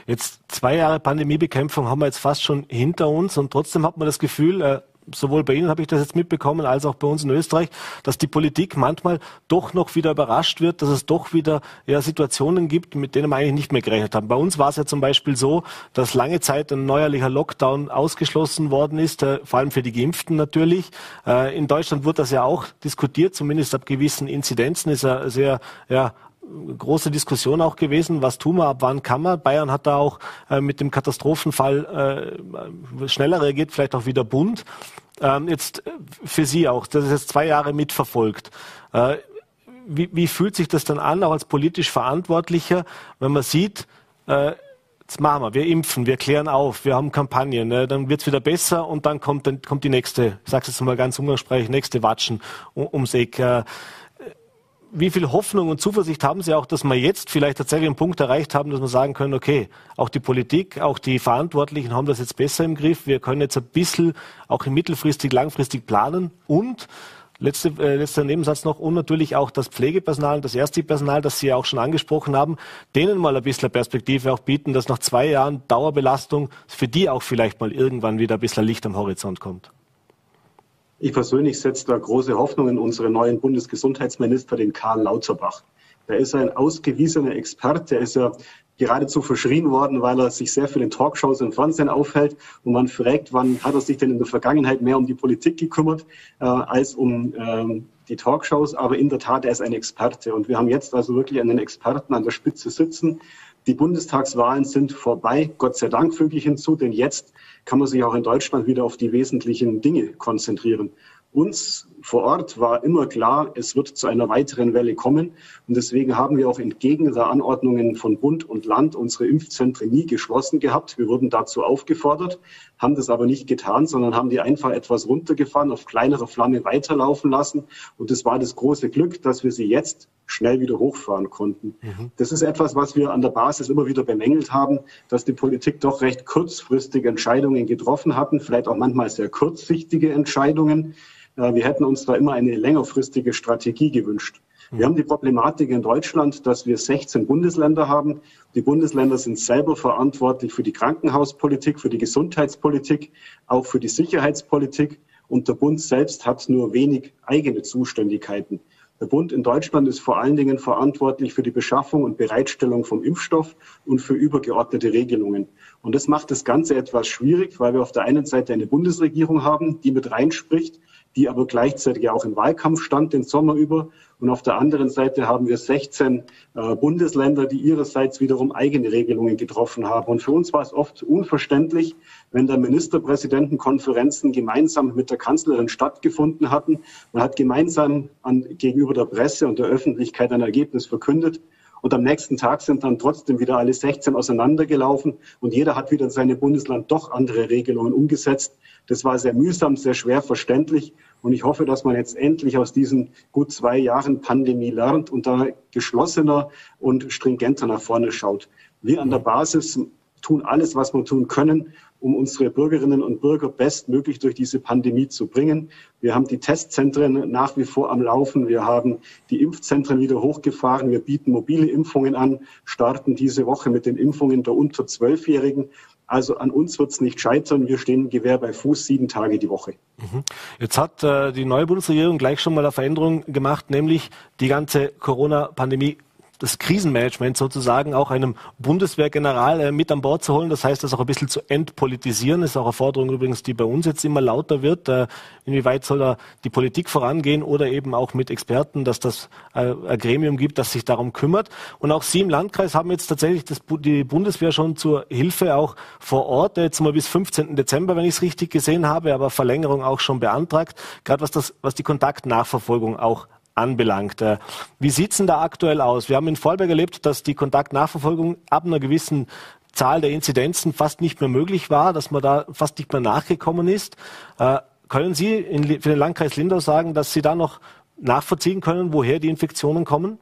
Jetzt zwei Jahre Pandemiebekämpfung haben wir jetzt fast schon hinter uns und trotzdem hat man das Gefühl, äh, sowohl bei Ihnen habe ich das jetzt mitbekommen, als auch bei uns in Österreich, dass die Politik manchmal doch noch wieder überrascht wird, dass es doch wieder ja, Situationen gibt, mit denen wir eigentlich nicht mehr gerechnet haben. Bei uns war es ja zum Beispiel so, dass lange Zeit ein neuerlicher Lockdown ausgeschlossen worden ist, äh, vor allem für die Geimpften natürlich. Äh, in Deutschland wird das ja auch diskutiert, zumindest ab gewissen Inzidenzen ist er sehr ja, große Diskussion auch gewesen, was tun wir, ab wann kann man. Bayern hat da auch äh, mit dem Katastrophenfall äh, schneller reagiert, vielleicht auch wieder bunt. Ähm, jetzt äh, für Sie auch, das ist jetzt zwei Jahre mitverfolgt. Äh, wie, wie fühlt sich das dann an, auch als politisch Verantwortlicher, wenn man sieht, äh, jetzt machen wir, wir impfen, wir klären auf, wir haben Kampagnen, ne, dann wird's wieder besser und dann kommt, dann kommt die nächste, ich sage es jetzt mal ganz umgangssprachlich, nächste Watschen um, ums Eck. Äh, wie viel Hoffnung und Zuversicht haben Sie auch, dass wir jetzt vielleicht tatsächlich einen Punkt erreicht haben, dass wir sagen können, okay, auch die Politik, auch die Verantwortlichen haben das jetzt besser im Griff. Wir können jetzt ein bisschen auch mittelfristig, langfristig planen und Letzte, äh, letzter Nebensatz noch und natürlich auch das Pflegepersonal und das Ärztepersonal, das Sie ja auch schon angesprochen haben, denen mal ein bisschen Perspektive auch bieten, dass nach zwei Jahren Dauerbelastung für die auch vielleicht mal irgendwann wieder ein bisschen Licht am Horizont kommt. Ich persönlich setze da große Hoffnung in unseren neuen Bundesgesundheitsminister, den Karl Lauterbach. Der ist ein ausgewiesener Experte. Der ist ja geradezu verschrien worden, weil er sich sehr viel in Talkshows im Fernsehen aufhält. Und man fragt, wann hat er sich denn in der Vergangenheit mehr um die Politik gekümmert äh, als um ähm, die Talkshows. Aber in der Tat, er ist ein Experte. Und wir haben jetzt also wirklich einen Experten an der Spitze sitzen. Die Bundestagswahlen sind vorbei, Gott sei Dank füge ich hinzu, denn jetzt kann man sich auch in Deutschland wieder auf die wesentlichen Dinge konzentrieren. Uns vor Ort war immer klar, es wird zu einer weiteren Welle kommen. Und deswegen haben wir auch entgegen der Anordnungen von Bund und Land unsere Impfzentren nie geschlossen gehabt. Wir wurden dazu aufgefordert, haben das aber nicht getan, sondern haben die einfach etwas runtergefahren, auf kleinerer Flamme weiterlaufen lassen. Und das war das große Glück, dass wir sie jetzt schnell wieder hochfahren konnten. Mhm. Das ist etwas, was wir an der Basis immer wieder bemängelt haben, dass die Politik doch recht kurzfristig Entscheidungen getroffen hatten, vielleicht auch manchmal sehr kurzsichtige Entscheidungen. Wir hätten uns da immer eine längerfristige Strategie gewünscht. Wir haben die Problematik in Deutschland, dass wir 16 Bundesländer haben. Die Bundesländer sind selber verantwortlich für die Krankenhauspolitik, für die Gesundheitspolitik, auch für die Sicherheitspolitik. Und der Bund selbst hat nur wenig eigene Zuständigkeiten. Der Bund in Deutschland ist vor allen Dingen verantwortlich für die Beschaffung und Bereitstellung vom Impfstoff und für übergeordnete Regelungen. Und das macht das Ganze etwas schwierig, weil wir auf der einen Seite eine Bundesregierung haben, die mit reinspricht die aber gleichzeitig auch im Wahlkampf stand den Sommer über. Und auf der anderen Seite haben wir 16 äh, Bundesländer, die ihrerseits wiederum eigene Regelungen getroffen haben. Und für uns war es oft unverständlich, wenn da Ministerpräsidentenkonferenzen gemeinsam mit der Kanzlerin stattgefunden hatten. Man hat gemeinsam an, gegenüber der Presse und der Öffentlichkeit ein Ergebnis verkündet. Und am nächsten Tag sind dann trotzdem wieder alle 16 auseinandergelaufen und jeder hat wieder in seinem Bundesland doch andere Regelungen umgesetzt. Das war sehr mühsam, sehr schwer verständlich. Und ich hoffe, dass man jetzt endlich aus diesen gut zwei Jahren Pandemie lernt und da geschlossener und stringenter nach vorne schaut. Wir an der Basis tun alles, was wir tun können, um unsere Bürgerinnen und Bürger bestmöglich durch diese Pandemie zu bringen. Wir haben die Testzentren nach wie vor am Laufen. Wir haben die Impfzentren wieder hochgefahren. Wir bieten mobile Impfungen an, starten diese Woche mit den Impfungen der unter Zwölfjährigen. Also an uns wird es nicht scheitern. Wir stehen Gewehr bei Fuß sieben Tage die Woche. Mhm. Jetzt hat äh, die neue Bundesregierung gleich schon mal eine Veränderung gemacht, nämlich die ganze Corona-Pandemie das Krisenmanagement sozusagen auch einem Bundeswehrgeneral äh, mit an Bord zu holen. Das heißt, das auch ein bisschen zu entpolitisieren. Das ist auch eine Forderung übrigens, die bei uns jetzt immer lauter wird. Äh, inwieweit soll da die Politik vorangehen oder eben auch mit Experten, dass das äh, ein Gremium gibt, das sich darum kümmert. Und auch Sie im Landkreis haben jetzt tatsächlich das, die Bundeswehr schon zur Hilfe auch vor Ort, jetzt mal bis 15. Dezember, wenn ich es richtig gesehen habe, aber Verlängerung auch schon beantragt. Gerade was das, was die Kontaktnachverfolgung auch anbelangt. Äh, wie sieht's denn da aktuell aus? Wir haben in Vorarlberg erlebt, dass die Kontaktnachverfolgung ab einer gewissen Zahl der Inzidenzen fast nicht mehr möglich war, dass man da fast nicht mehr nachgekommen ist. Äh, können Sie für den Landkreis Lindau sagen, dass Sie da noch nachvollziehen können, woher die Infektionen kommen?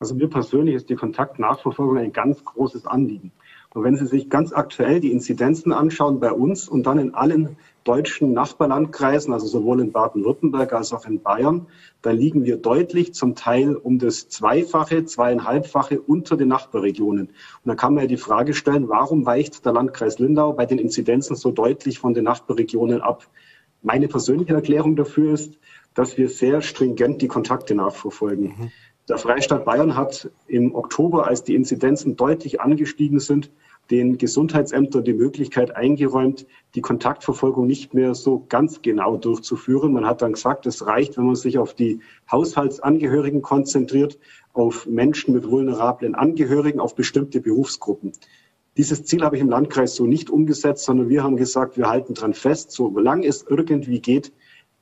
Also mir persönlich ist die Kontaktnachverfolgung ein ganz großes Anliegen. Und wenn Sie sich ganz aktuell die Inzidenzen anschauen bei uns und dann in allen deutschen Nachbarlandkreisen, also sowohl in Baden-Württemberg als auch in Bayern, da liegen wir deutlich zum Teil um das Zweifache, zweieinhalbfache unter den Nachbarregionen. Und da kann man ja die Frage stellen, warum weicht der Landkreis Lindau bei den Inzidenzen so deutlich von den Nachbarregionen ab? Meine persönliche Erklärung dafür ist, dass wir sehr stringent die Kontakte nachverfolgen. Mhm. Der Freistaat Bayern hat im Oktober, als die Inzidenzen deutlich angestiegen sind, den Gesundheitsämtern die Möglichkeit eingeräumt, die Kontaktverfolgung nicht mehr so ganz genau durchzuführen. Man hat dann gesagt, es reicht, wenn man sich auf die Haushaltsangehörigen konzentriert, auf Menschen mit vulnerablen Angehörigen, auf bestimmte Berufsgruppen. Dieses Ziel habe ich im Landkreis so nicht umgesetzt, sondern wir haben gesagt, wir halten dran fest, solange es irgendwie geht,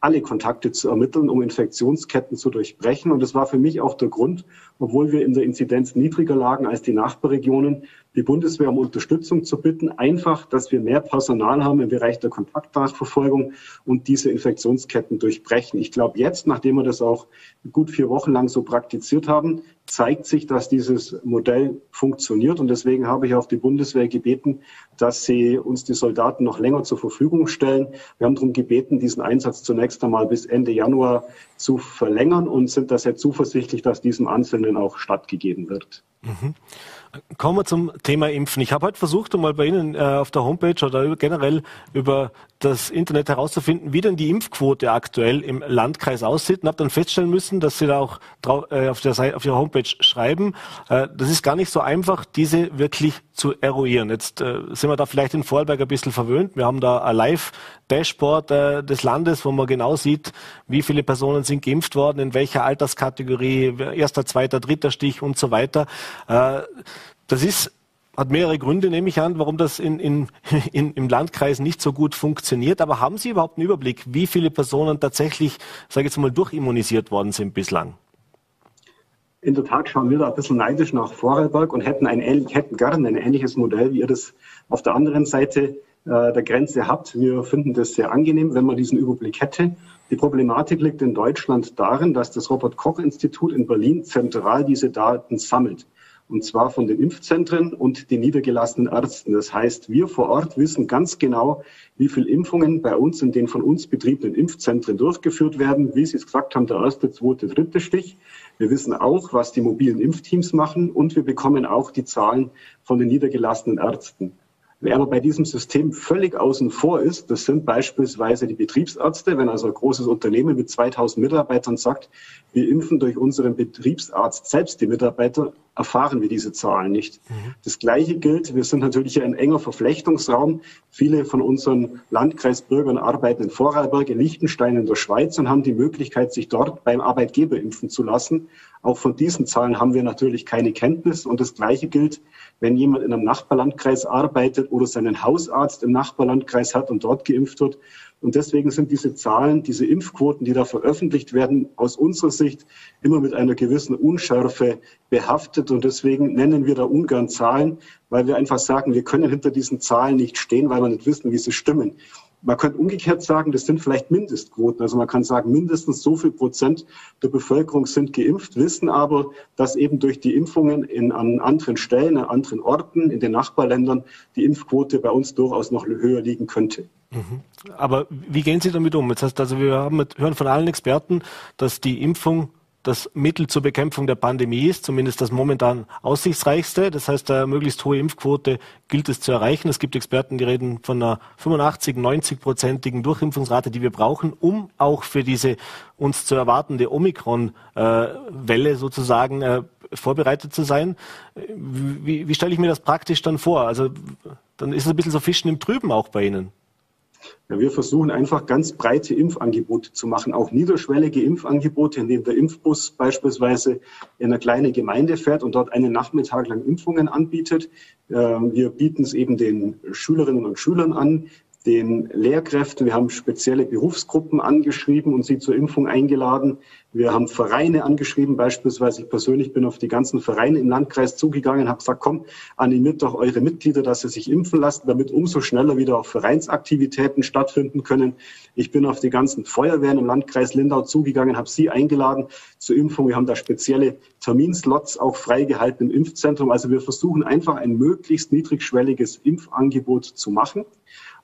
alle Kontakte zu ermitteln, um Infektionsketten zu durchbrechen. Und das war für mich auch der Grund, obwohl wir in der Inzidenz niedriger lagen als die Nachbarregionen, die Bundeswehr um Unterstützung zu bitten. Einfach, dass wir mehr Personal haben im Bereich der Kontaktnachverfolgung und diese Infektionsketten durchbrechen. Ich glaube, jetzt, nachdem wir das auch gut vier Wochen lang so praktiziert haben, zeigt sich, dass dieses Modell funktioniert. Und deswegen habe ich auch die Bundeswehr gebeten, dass sie uns die Soldaten noch länger zur Verfügung stellen. Wir haben darum gebeten, diesen Einsatz zunächst einmal bis Ende Januar zu verlängern und sind da sehr zuversichtlich, dass diesem Einzelnen auch stattgegeben wird. Mhm. Kommen wir zum Thema Impfen. Ich habe heute versucht, mal bei Ihnen äh, auf der Homepage oder generell über das Internet herauszufinden, wie denn die Impfquote aktuell im Landkreis aussieht und habe dann feststellen müssen, dass Sie da auch äh, auf, der Seite, auf Ihrer Homepage schreiben. Äh, das ist gar nicht so einfach, diese wirklich zu eruieren. Jetzt äh, sind wir da vielleicht in Vorarlberg ein bisschen verwöhnt. Wir haben da ein Live-Dashboard äh, des Landes, wo man genau sieht, wie viele Personen sind geimpft worden, in welcher Alterskategorie, erster, zweiter, dritter Stich und so weiter. Das ist hat mehrere Gründe, nehme ich an, warum das in, in, in, im Landkreis nicht so gut funktioniert. Aber haben Sie überhaupt einen Überblick, wie viele Personen tatsächlich, sage ich jetzt mal, durchimmunisiert worden sind bislang? In der Tat schauen wir da ein bisschen neidisch nach Vorarlberg und hätten, ein, hätten gerne ein ähnliches Modell, wie ihr das auf der anderen Seite äh, der Grenze habt. Wir finden das sehr angenehm, wenn man diesen Überblick hätte. Die Problematik liegt in Deutschland darin, dass das Robert Koch Institut in Berlin zentral diese Daten sammelt und zwar von den Impfzentren und den niedergelassenen Ärzten. Das heißt, wir vor Ort wissen ganz genau, wie viele Impfungen bei uns in den von uns betriebenen Impfzentren durchgeführt werden. Wie Sie es gesagt haben, der erste, zweite, dritte Stich. Wir wissen auch, was die mobilen Impfteams machen und wir bekommen auch die Zahlen von den niedergelassenen Ärzten. Wer aber bei diesem System völlig außen vor ist, das sind beispielsweise die Betriebsärzte. Wenn also ein großes Unternehmen mit 2000 Mitarbeitern sagt, wir impfen durch unseren Betriebsarzt selbst die Mitarbeiter, erfahren wir diese Zahlen nicht. Mhm. Das Gleiche gilt, wir sind natürlich ein enger Verflechtungsraum. Viele von unseren Landkreisbürgern arbeiten in Vorarlberg, in Liechtenstein in der Schweiz und haben die Möglichkeit, sich dort beim Arbeitgeber impfen zu lassen. Auch von diesen Zahlen haben wir natürlich keine Kenntnis. Und das Gleiche gilt, wenn jemand in einem Nachbarlandkreis arbeitet oder seinen Hausarzt im Nachbarlandkreis hat und dort geimpft wird. Und deswegen sind diese Zahlen, diese Impfquoten, die da veröffentlicht werden, aus unserer Sicht immer mit einer gewissen Unschärfe behaftet. Und deswegen nennen wir da ungern Zahlen, weil wir einfach sagen, wir können hinter diesen Zahlen nicht stehen, weil wir nicht wissen, wie sie stimmen. Man könnte umgekehrt sagen, das sind vielleicht Mindestquoten. Also man kann sagen, mindestens so viel Prozent der Bevölkerung sind geimpft, wissen aber, dass eben durch die Impfungen in, an anderen Stellen, an anderen Orten, in den Nachbarländern die Impfquote bei uns durchaus noch höher liegen könnte. Aber wie gehen Sie damit um? Jetzt heißt also, wir haben, hören von allen Experten, dass die Impfung das Mittel zur Bekämpfung der Pandemie ist, zumindest das momentan aussichtsreichste. Das heißt, eine möglichst hohe Impfquote gilt es zu erreichen. Es gibt Experten, die reden von einer 85, 90-prozentigen Durchimpfungsrate, die wir brauchen, um auch für diese uns zu erwartende Omikron-Welle sozusagen äh, vorbereitet zu sein. Wie, wie stelle ich mir das praktisch dann vor? Also dann ist es ein bisschen so Fischen im Trüben auch bei Ihnen. Ja, wir versuchen einfach ganz breite Impfangebote zu machen, auch niederschwellige Impfangebote, indem der Impfbus beispielsweise in eine kleine Gemeinde fährt und dort einen Nachmittag lang Impfungen anbietet. Ähm, wir bieten es eben den Schülerinnen und Schülern an, den Lehrkräften. Wir haben spezielle Berufsgruppen angeschrieben und sie zur Impfung eingeladen. Wir haben Vereine angeschrieben, beispielsweise ich persönlich bin auf die ganzen Vereine im Landkreis zugegangen, habe gesagt, komm, animiert doch eure Mitglieder, dass sie sich impfen lassen, damit umso schneller wieder auch Vereinsaktivitäten stattfinden können. Ich bin auf die ganzen Feuerwehren im Landkreis Lindau zugegangen, habe sie eingeladen zur Impfung. Wir haben da spezielle Terminslots auch freigehalten im Impfzentrum. Also wir versuchen einfach ein möglichst niedrigschwelliges Impfangebot zu machen.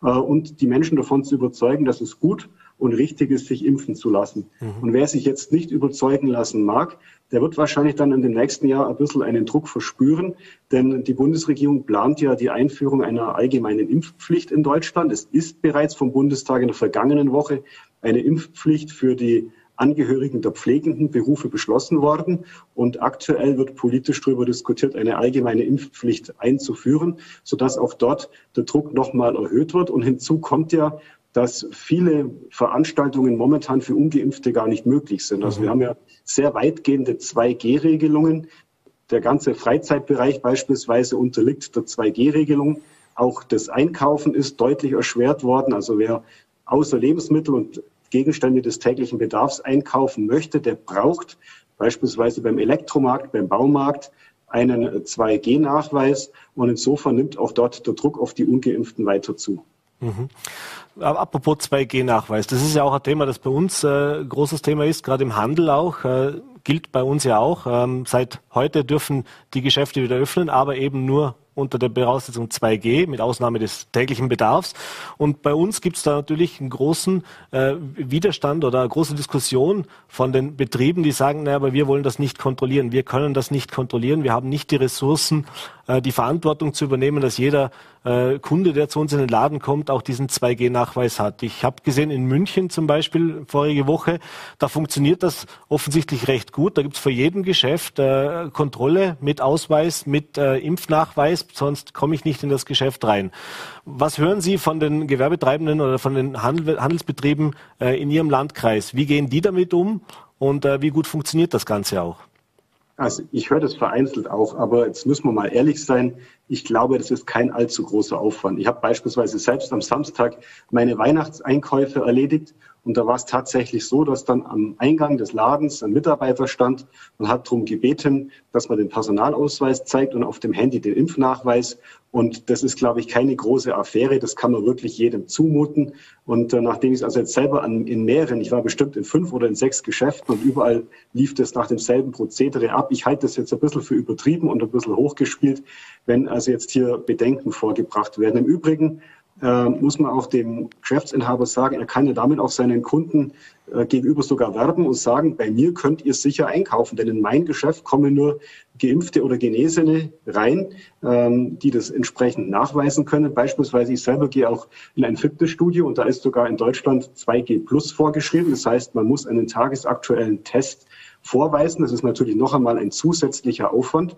Äh, und die Menschen davon zu überzeugen, dass es gut und richtig ist, sich impfen zu lassen. Mhm. Und wer sich jetzt nicht überzeugen lassen mag, der wird wahrscheinlich dann in dem nächsten Jahr ein bisschen einen Druck verspüren, denn die Bundesregierung plant ja die Einführung einer allgemeinen Impfpflicht in Deutschland. Es ist bereits vom Bundestag in der vergangenen Woche eine Impfpflicht für die Angehörigen der pflegenden Berufe beschlossen worden. Und aktuell wird politisch darüber diskutiert, eine allgemeine Impfpflicht einzuführen, sodass auch dort der Druck nochmal erhöht wird. Und hinzu kommt ja, dass viele Veranstaltungen momentan für Ungeimpfte gar nicht möglich sind. Also wir haben ja sehr weitgehende 2G-Regelungen. Der ganze Freizeitbereich beispielsweise unterliegt der 2G-Regelung. Auch das Einkaufen ist deutlich erschwert worden. Also wer außer Lebensmittel und Gegenstände des täglichen Bedarfs einkaufen möchte, der braucht beispielsweise beim Elektromarkt, beim Baumarkt einen 2G-Nachweis. Und insofern nimmt auch dort der Druck auf die Ungeimpften weiter zu. Mhm. Apropos 2G-Nachweis, das ist ja auch ein Thema, das bei uns äh, großes Thema ist, gerade im Handel auch. Äh, gilt bei uns ja auch. Ähm, seit heute dürfen die Geschäfte wieder öffnen, aber eben nur unter der Voraussetzung 2G mit Ausnahme des täglichen Bedarfs. Und bei uns gibt es da natürlich einen großen äh, Widerstand oder eine große Diskussion von den Betrieben, die sagen, naja, aber wir wollen das nicht kontrollieren. Wir können das nicht kontrollieren. Wir haben nicht die Ressourcen, die Verantwortung zu übernehmen, dass jeder äh, Kunde, der zu uns in den Laden kommt, auch diesen 2G-Nachweis hat. Ich habe gesehen, in München zum Beispiel vorige Woche, da funktioniert das offensichtlich recht gut. Da gibt es für jedem Geschäft äh, Kontrolle mit Ausweis, mit äh, Impfnachweis, sonst komme ich nicht in das Geschäft rein. Was hören Sie von den Gewerbetreibenden oder von den Handel Handelsbetrieben äh, in Ihrem Landkreis? Wie gehen die damit um und äh, wie gut funktioniert das Ganze auch? Also ich höre das vereinzelt auch, aber jetzt müssen wir mal ehrlich sein. Ich glaube, das ist kein allzu großer Aufwand. Ich habe beispielsweise selbst am Samstag meine Weihnachtseinkäufe erledigt und da war es tatsächlich so, dass dann am Eingang des Ladens ein Mitarbeiter stand und hat darum gebeten, dass man den Personalausweis zeigt und auf dem Handy den Impfnachweis. Und das ist, glaube ich, keine große Affäre. Das kann man wirklich jedem zumuten. Und äh, nachdem ich es also jetzt selber an, in mehreren, ich war bestimmt in fünf oder in sechs Geschäften und überall lief das nach demselben Prozedere ab. Ich halte das jetzt ein bisschen für übertrieben und ein bisschen hochgespielt, wenn also jetzt hier Bedenken vorgebracht werden. Im Übrigen äh, muss man auch dem Geschäftsinhaber sagen, er kann ja damit auch seinen Kunden äh, gegenüber sogar werben und sagen, bei mir könnt ihr sicher einkaufen, denn in mein Geschäft kommen nur Geimpfte oder Genesene rein, ähm, die das entsprechend nachweisen können. Beispielsweise ich selber gehe auch in ein Fitnessstudio und da ist sogar in Deutschland 2G Plus vorgeschrieben. Das heißt, man muss einen tagesaktuellen Test vorweisen. Das ist natürlich noch einmal ein zusätzlicher Aufwand.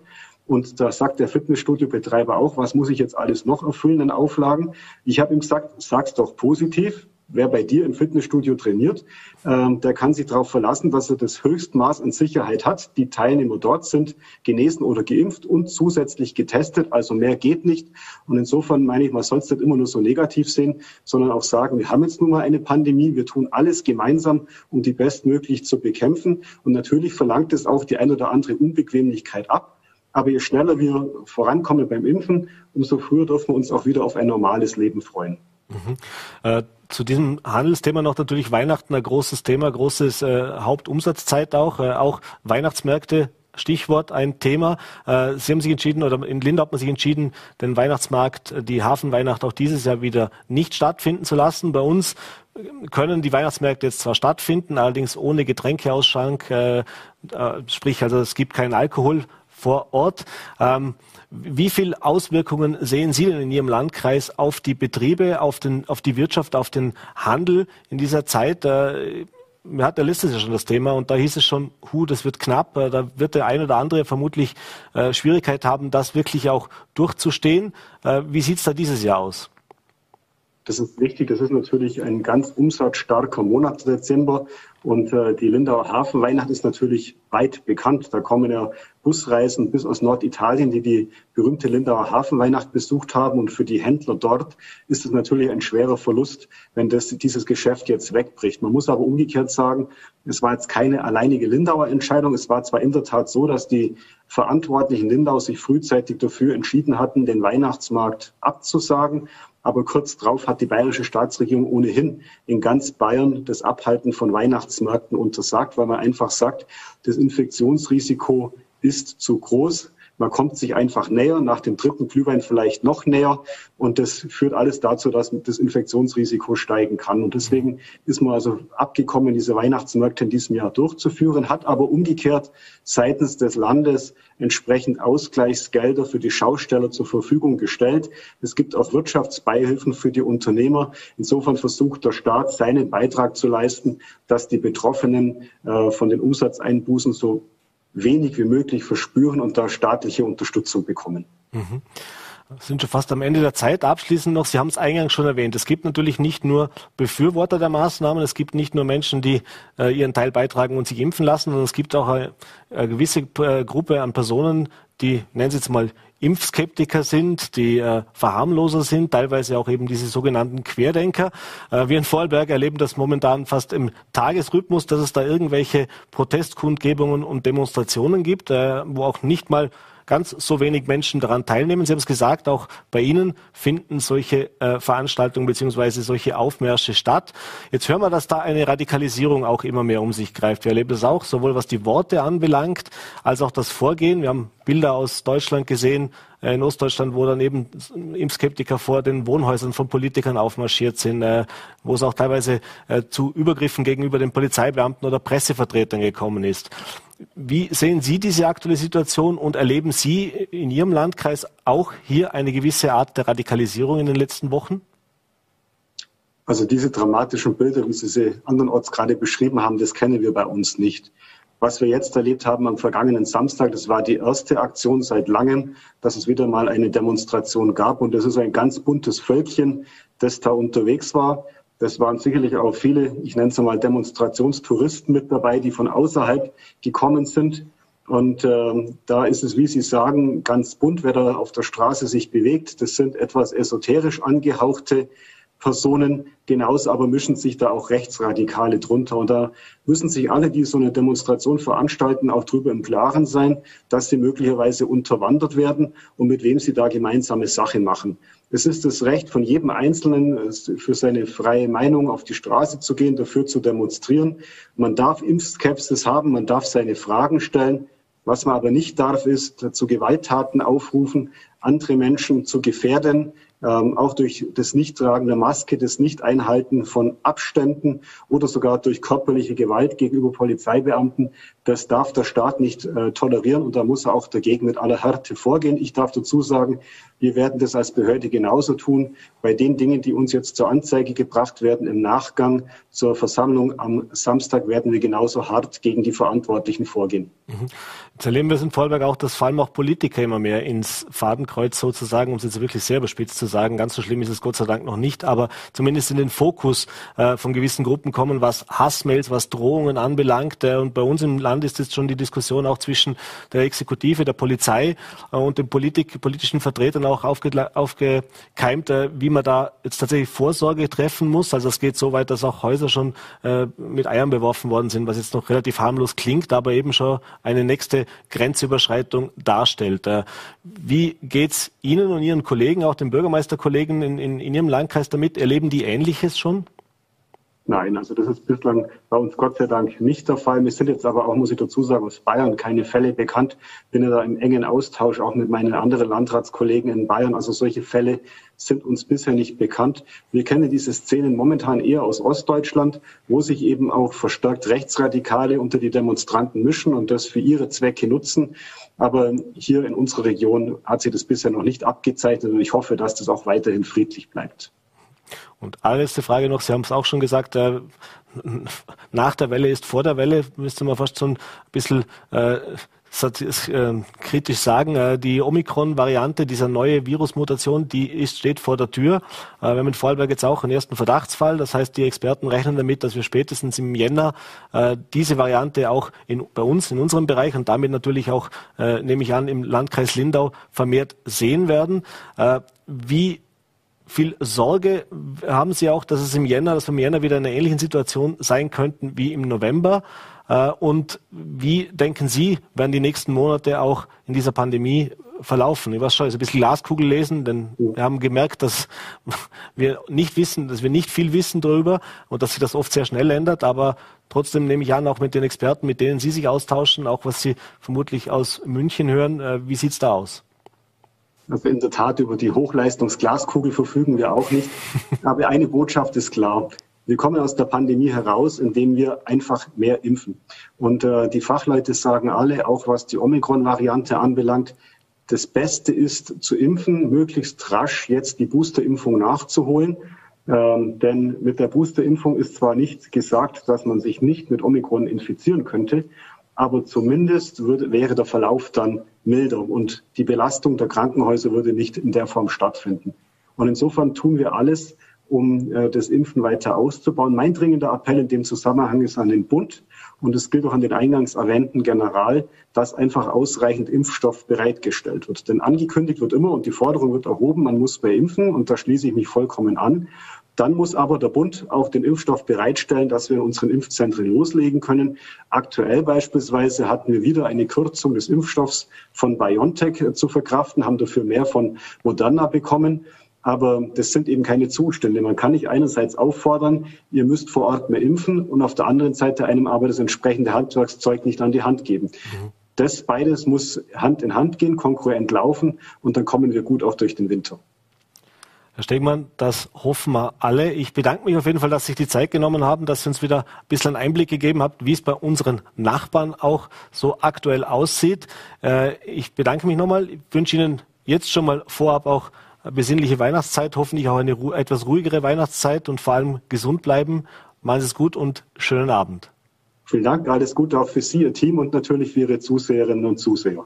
Und da sagt der Fitnessstudio-Betreiber auch, was muss ich jetzt alles noch erfüllen in Auflagen? Ich habe ihm gesagt, sag's doch positiv. Wer bei dir im Fitnessstudio trainiert, ähm, der kann sich darauf verlassen, dass er das Höchstmaß an Sicherheit hat. Die Teilnehmer dort sind genesen oder geimpft und zusätzlich getestet. Also mehr geht nicht. Und insofern meine ich, man soll es nicht immer nur so negativ sehen, sondern auch sagen, wir haben jetzt nun mal eine Pandemie. Wir tun alles gemeinsam, um die bestmöglich zu bekämpfen. Und natürlich verlangt es auch die ein oder andere Unbequemlichkeit ab. Aber je schneller wir vorankommen beim Impfen, umso früher dürfen wir uns auch wieder auf ein normales Leben freuen. Mhm. Äh, zu diesem Handelsthema noch natürlich Weihnachten ein großes Thema, großes äh, Hauptumsatzzeit auch, äh, auch Weihnachtsmärkte Stichwort ein Thema. Äh, Sie haben sich entschieden, oder in Lindau hat man sich entschieden, den Weihnachtsmarkt, die Hafenweihnacht auch dieses Jahr wieder nicht stattfinden zu lassen. Bei uns können die Weihnachtsmärkte jetzt zwar stattfinden, allerdings ohne Getränkeausschank, äh, äh, sprich also es gibt keinen Alkohol vor Ort. Ähm, wie viel Auswirkungen sehen Sie denn in Ihrem Landkreis auf die Betriebe, auf, den, auf die Wirtschaft, auf den Handel in dieser Zeit? Äh, wir hatten ja letztes Jahr schon das Thema und da hieß es schon, hu, das wird knapp. Äh, da wird der ein oder andere vermutlich äh, Schwierigkeit haben, das wirklich auch durchzustehen. Äh, wie sieht es da dieses Jahr aus? Das ist richtig. Das ist natürlich ein ganz umsatzstarker Monat, Dezember. Und äh, die Lindauer Hafenweihnacht ist natürlich weit bekannt. Da kommen ja Busreisen bis aus Norditalien, die die berühmte Lindauer Hafenweihnacht besucht haben. Und für die Händler dort ist es natürlich ein schwerer Verlust, wenn das, dieses Geschäft jetzt wegbricht. Man muss aber umgekehrt sagen, es war jetzt keine alleinige Lindauer Entscheidung. Es war zwar in der Tat so, dass die Verantwortlichen Lindau sich frühzeitig dafür entschieden hatten, den Weihnachtsmarkt abzusagen. Aber kurz darauf hat die bayerische Staatsregierung ohnehin in ganz Bayern das Abhalten von Weihnachtsmärkten untersagt, weil man einfach sagt, das Infektionsrisiko ist zu groß. Man kommt sich einfach näher, nach dem dritten Glühwein vielleicht noch näher. Und das führt alles dazu, dass das Infektionsrisiko steigen kann. Und deswegen ist man also abgekommen, diese Weihnachtsmärkte in diesem Jahr durchzuführen, hat aber umgekehrt seitens des Landes entsprechend Ausgleichsgelder für die Schausteller zur Verfügung gestellt. Es gibt auch Wirtschaftsbeihilfen für die Unternehmer. Insofern versucht der Staat seinen Beitrag zu leisten, dass die Betroffenen äh, von den Umsatzeinbußen so wenig wie möglich verspüren und da staatliche Unterstützung bekommen. Mhm sind schon fast am Ende der Zeit. Abschließend noch, Sie haben es eingangs schon erwähnt, es gibt natürlich nicht nur Befürworter der Maßnahmen, es gibt nicht nur Menschen, die äh, ihren Teil beitragen und sich impfen lassen, sondern es gibt auch eine, eine gewisse äh, Gruppe an Personen, die, nennen Sie jetzt mal, Impfskeptiker sind, die äh, Verharmloser sind, teilweise auch eben diese sogenannten Querdenker. Äh, wir in Vorarlberg erleben das momentan fast im Tagesrhythmus, dass es da irgendwelche Protestkundgebungen und Demonstrationen gibt, äh, wo auch nicht mal ganz so wenig Menschen daran teilnehmen. Sie haben es gesagt, auch bei Ihnen finden solche äh, Veranstaltungen beziehungsweise solche Aufmärsche statt. Jetzt hören wir, dass da eine Radikalisierung auch immer mehr um sich greift. Wir erleben das auch, sowohl was die Worte anbelangt, als auch das Vorgehen. Wir haben Bilder aus Deutschland gesehen, äh, in Ostdeutschland, wo dann eben Impfskeptiker vor den Wohnhäusern von Politikern aufmarschiert sind, äh, wo es auch teilweise äh, zu Übergriffen gegenüber den Polizeibeamten oder Pressevertretern gekommen ist. Wie sehen Sie diese aktuelle Situation und erleben Sie in Ihrem Landkreis auch hier eine gewisse Art der Radikalisierung in den letzten Wochen? Also diese dramatischen Bilder, wie Sie sie andernorts gerade beschrieben haben, das kennen wir bei uns nicht. Was wir jetzt erlebt haben am vergangenen Samstag, das war die erste Aktion seit langem, dass es wieder mal eine Demonstration gab. Und das ist ein ganz buntes Völkchen, das da unterwegs war. Das waren sicherlich auch viele, ich nenne es mal Demonstrationstouristen mit dabei, die von außerhalb gekommen sind. Und äh, da ist es, wie Sie sagen, ganz bunt, wer da auf der Straße sich bewegt. Das sind etwas esoterisch angehauchte Personen. Genauso aber mischen sich da auch Rechtsradikale drunter. Und da müssen sich alle, die so eine Demonstration veranstalten, auch darüber im Klaren sein, dass sie möglicherweise unterwandert werden und mit wem sie da gemeinsame Sache machen. Es ist das Recht von jedem Einzelnen, für seine freie Meinung auf die Straße zu gehen, dafür zu demonstrieren. Man darf Impfskepsis haben, man darf seine Fragen stellen. Was man aber nicht darf, ist zu Gewalttaten aufrufen, andere Menschen zu gefährden, ähm, auch durch das Nichttragen der Maske, das Nicht-Einhalten von Abständen oder sogar durch körperliche Gewalt gegenüber Polizeibeamten. Das darf der Staat nicht äh, tolerieren und da muss er auch dagegen mit aller Härte vorgehen. Ich darf dazu sagen, wir werden das als Behörde genauso tun bei den Dingen, die uns jetzt zur Anzeige gebracht werden. Im Nachgang zur Versammlung am Samstag werden wir genauso hart gegen die Verantwortlichen vorgehen. Mhm. Jetzt erleben wir es in Vollberg auch, dass vor allem auch Politiker immer mehr ins Fadenkreuz sozusagen, um es jetzt wirklich sehr überspitzt zu sagen, ganz so schlimm ist es Gott sei Dank noch nicht, aber zumindest in den Fokus äh, von gewissen Gruppen kommen, was Hassmails, was Drohungen anbelangt. Äh, und bei uns im Land ist jetzt schon die Diskussion auch zwischen der Exekutive, der Polizei äh, und den politischen Vertretern auch aufge, aufgekeimt, äh, wie man da jetzt tatsächlich Vorsorge treffen muss. Also es geht so weit, dass auch Häuser schon äh, mit Eiern beworfen worden sind, was jetzt noch relativ harmlos klingt, aber eben schon eine nächste Grenzüberschreitung darstellt. Äh, wie geht's Ihnen und Ihren Kollegen, auch den Bürgermeisterkollegen in, in, in Ihrem Landkreis damit? Erleben die Ähnliches schon? Nein, also das ist bislang bei uns Gott sei Dank nicht der Fall. Mir sind jetzt aber auch, muss ich dazu sagen, aus Bayern keine Fälle bekannt. Bin ja da im engen Austausch auch mit meinen anderen Landratskollegen in Bayern. Also solche Fälle sind uns bisher nicht bekannt. Wir kennen diese Szenen momentan eher aus Ostdeutschland, wo sich eben auch verstärkt Rechtsradikale unter die Demonstranten mischen und das für ihre Zwecke nutzen. Aber hier in unserer Region hat sich das bisher noch nicht abgezeichnet und ich hoffe, dass das auch weiterhin friedlich bleibt. Und allerletzte Frage noch, Sie haben es auch schon gesagt, äh, nach der Welle ist vor der Welle, müsste man fast so ein bisschen äh, äh, kritisch sagen, äh, die Omikron-Variante, dieser neue Virusmutation, die ist, steht vor der Tür. Äh, wir haben in Vorarlberg jetzt auch einen ersten Verdachtsfall. Das heißt, die Experten rechnen damit, dass wir spätestens im Jänner diese Variante auch in, bei uns, in unserem Bereich und damit natürlich auch, nehme ich an, im Landkreis Lindau vermehrt sehen werden. Wie viel Sorge haben Sie auch, dass es im Jänner, dass wir im Jänner wieder in einer ähnlichen Situation sein könnten wie im November? Äh, und wie denken Sie, werden die nächsten Monate auch in dieser Pandemie verlaufen? Ich weiß schon, ist ein bisschen Glaskugel lesen, denn wir haben gemerkt, dass wir nicht wissen, dass wir nicht viel wissen darüber und dass sich das oft sehr schnell ändert, aber trotzdem nehme ich an, auch mit den Experten, mit denen Sie sich austauschen, auch was Sie vermutlich aus München hören, äh, wie sieht's da aus? Also in der Tat über die Hochleistungsglaskugel verfügen wir auch nicht. Aber eine Botschaft ist klar. Wir kommen aus der Pandemie heraus, indem wir einfach mehr impfen. Und äh, die Fachleute sagen alle, auch was die Omikron-Variante anbelangt, das Beste ist zu impfen, möglichst rasch jetzt die Boosterimpfung nachzuholen. Ähm, denn mit der Boosterimpfung ist zwar nicht gesagt, dass man sich nicht mit Omikron infizieren könnte, aber zumindest würde, wäre der Verlauf dann milder und die Belastung der Krankenhäuser würde nicht in der Form stattfinden. Und insofern tun wir alles, um äh, das Impfen weiter auszubauen. Mein dringender Appell in dem Zusammenhang ist an den Bund und es gilt auch an den eingangs erwähnten General, dass einfach ausreichend Impfstoff bereitgestellt wird. Denn angekündigt wird immer und die Forderung wird erhoben, man muss mehr impfen und da schließe ich mich vollkommen an. Dann muss aber der Bund auch den Impfstoff bereitstellen, dass wir in unseren Impfzentren loslegen können. Aktuell beispielsweise hatten wir wieder eine Kürzung des Impfstoffs von BioNTech äh, zu verkraften, haben dafür mehr von Moderna bekommen. Aber das sind eben keine Zustände. Man kann nicht einerseits auffordern, ihr müsst vor Ort mehr impfen und auf der anderen Seite einem aber das entsprechende Handwerkszeug nicht an die Hand geben. Mhm. Das beides muss Hand in Hand gehen, konkurrent laufen und dann kommen wir gut auch durch den Winter. Herr Stegmann, das hoffen wir alle. Ich bedanke mich auf jeden Fall, dass Sie sich die Zeit genommen haben, dass Sie uns wieder ein bisschen Einblick gegeben habt, wie es bei unseren Nachbarn auch so aktuell aussieht. Äh, ich bedanke mich nochmal. Ich wünsche Ihnen jetzt schon mal vorab auch besinnliche Weihnachtszeit, hoffentlich auch eine etwas ruhigere Weihnachtszeit und vor allem gesund bleiben. Machen Sie es gut und schönen Abend. Vielen Dank, alles Gute auch für Sie, Ihr Team und natürlich für Ihre Zuseherinnen und Zuseher.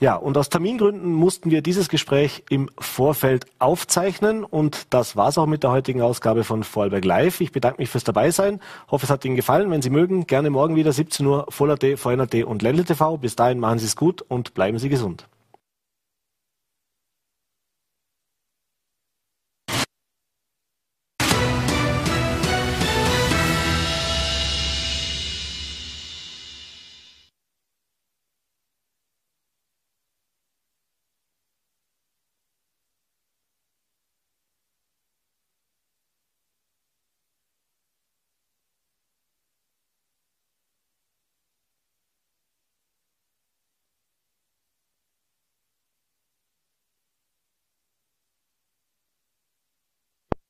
Ja, und aus Termingründen mussten wir dieses Gespräch im Vorfeld aufzeichnen und das war's auch mit der heutigen Ausgabe von Vorarlberg Live. Ich bedanke mich fürs Dabeisein, hoffe es hat Ihnen gefallen. Wenn Sie mögen, gerne morgen wieder 17 Uhr Voll.at, VNAT und Ländle TV. Bis dahin machen Sie es gut und bleiben Sie gesund.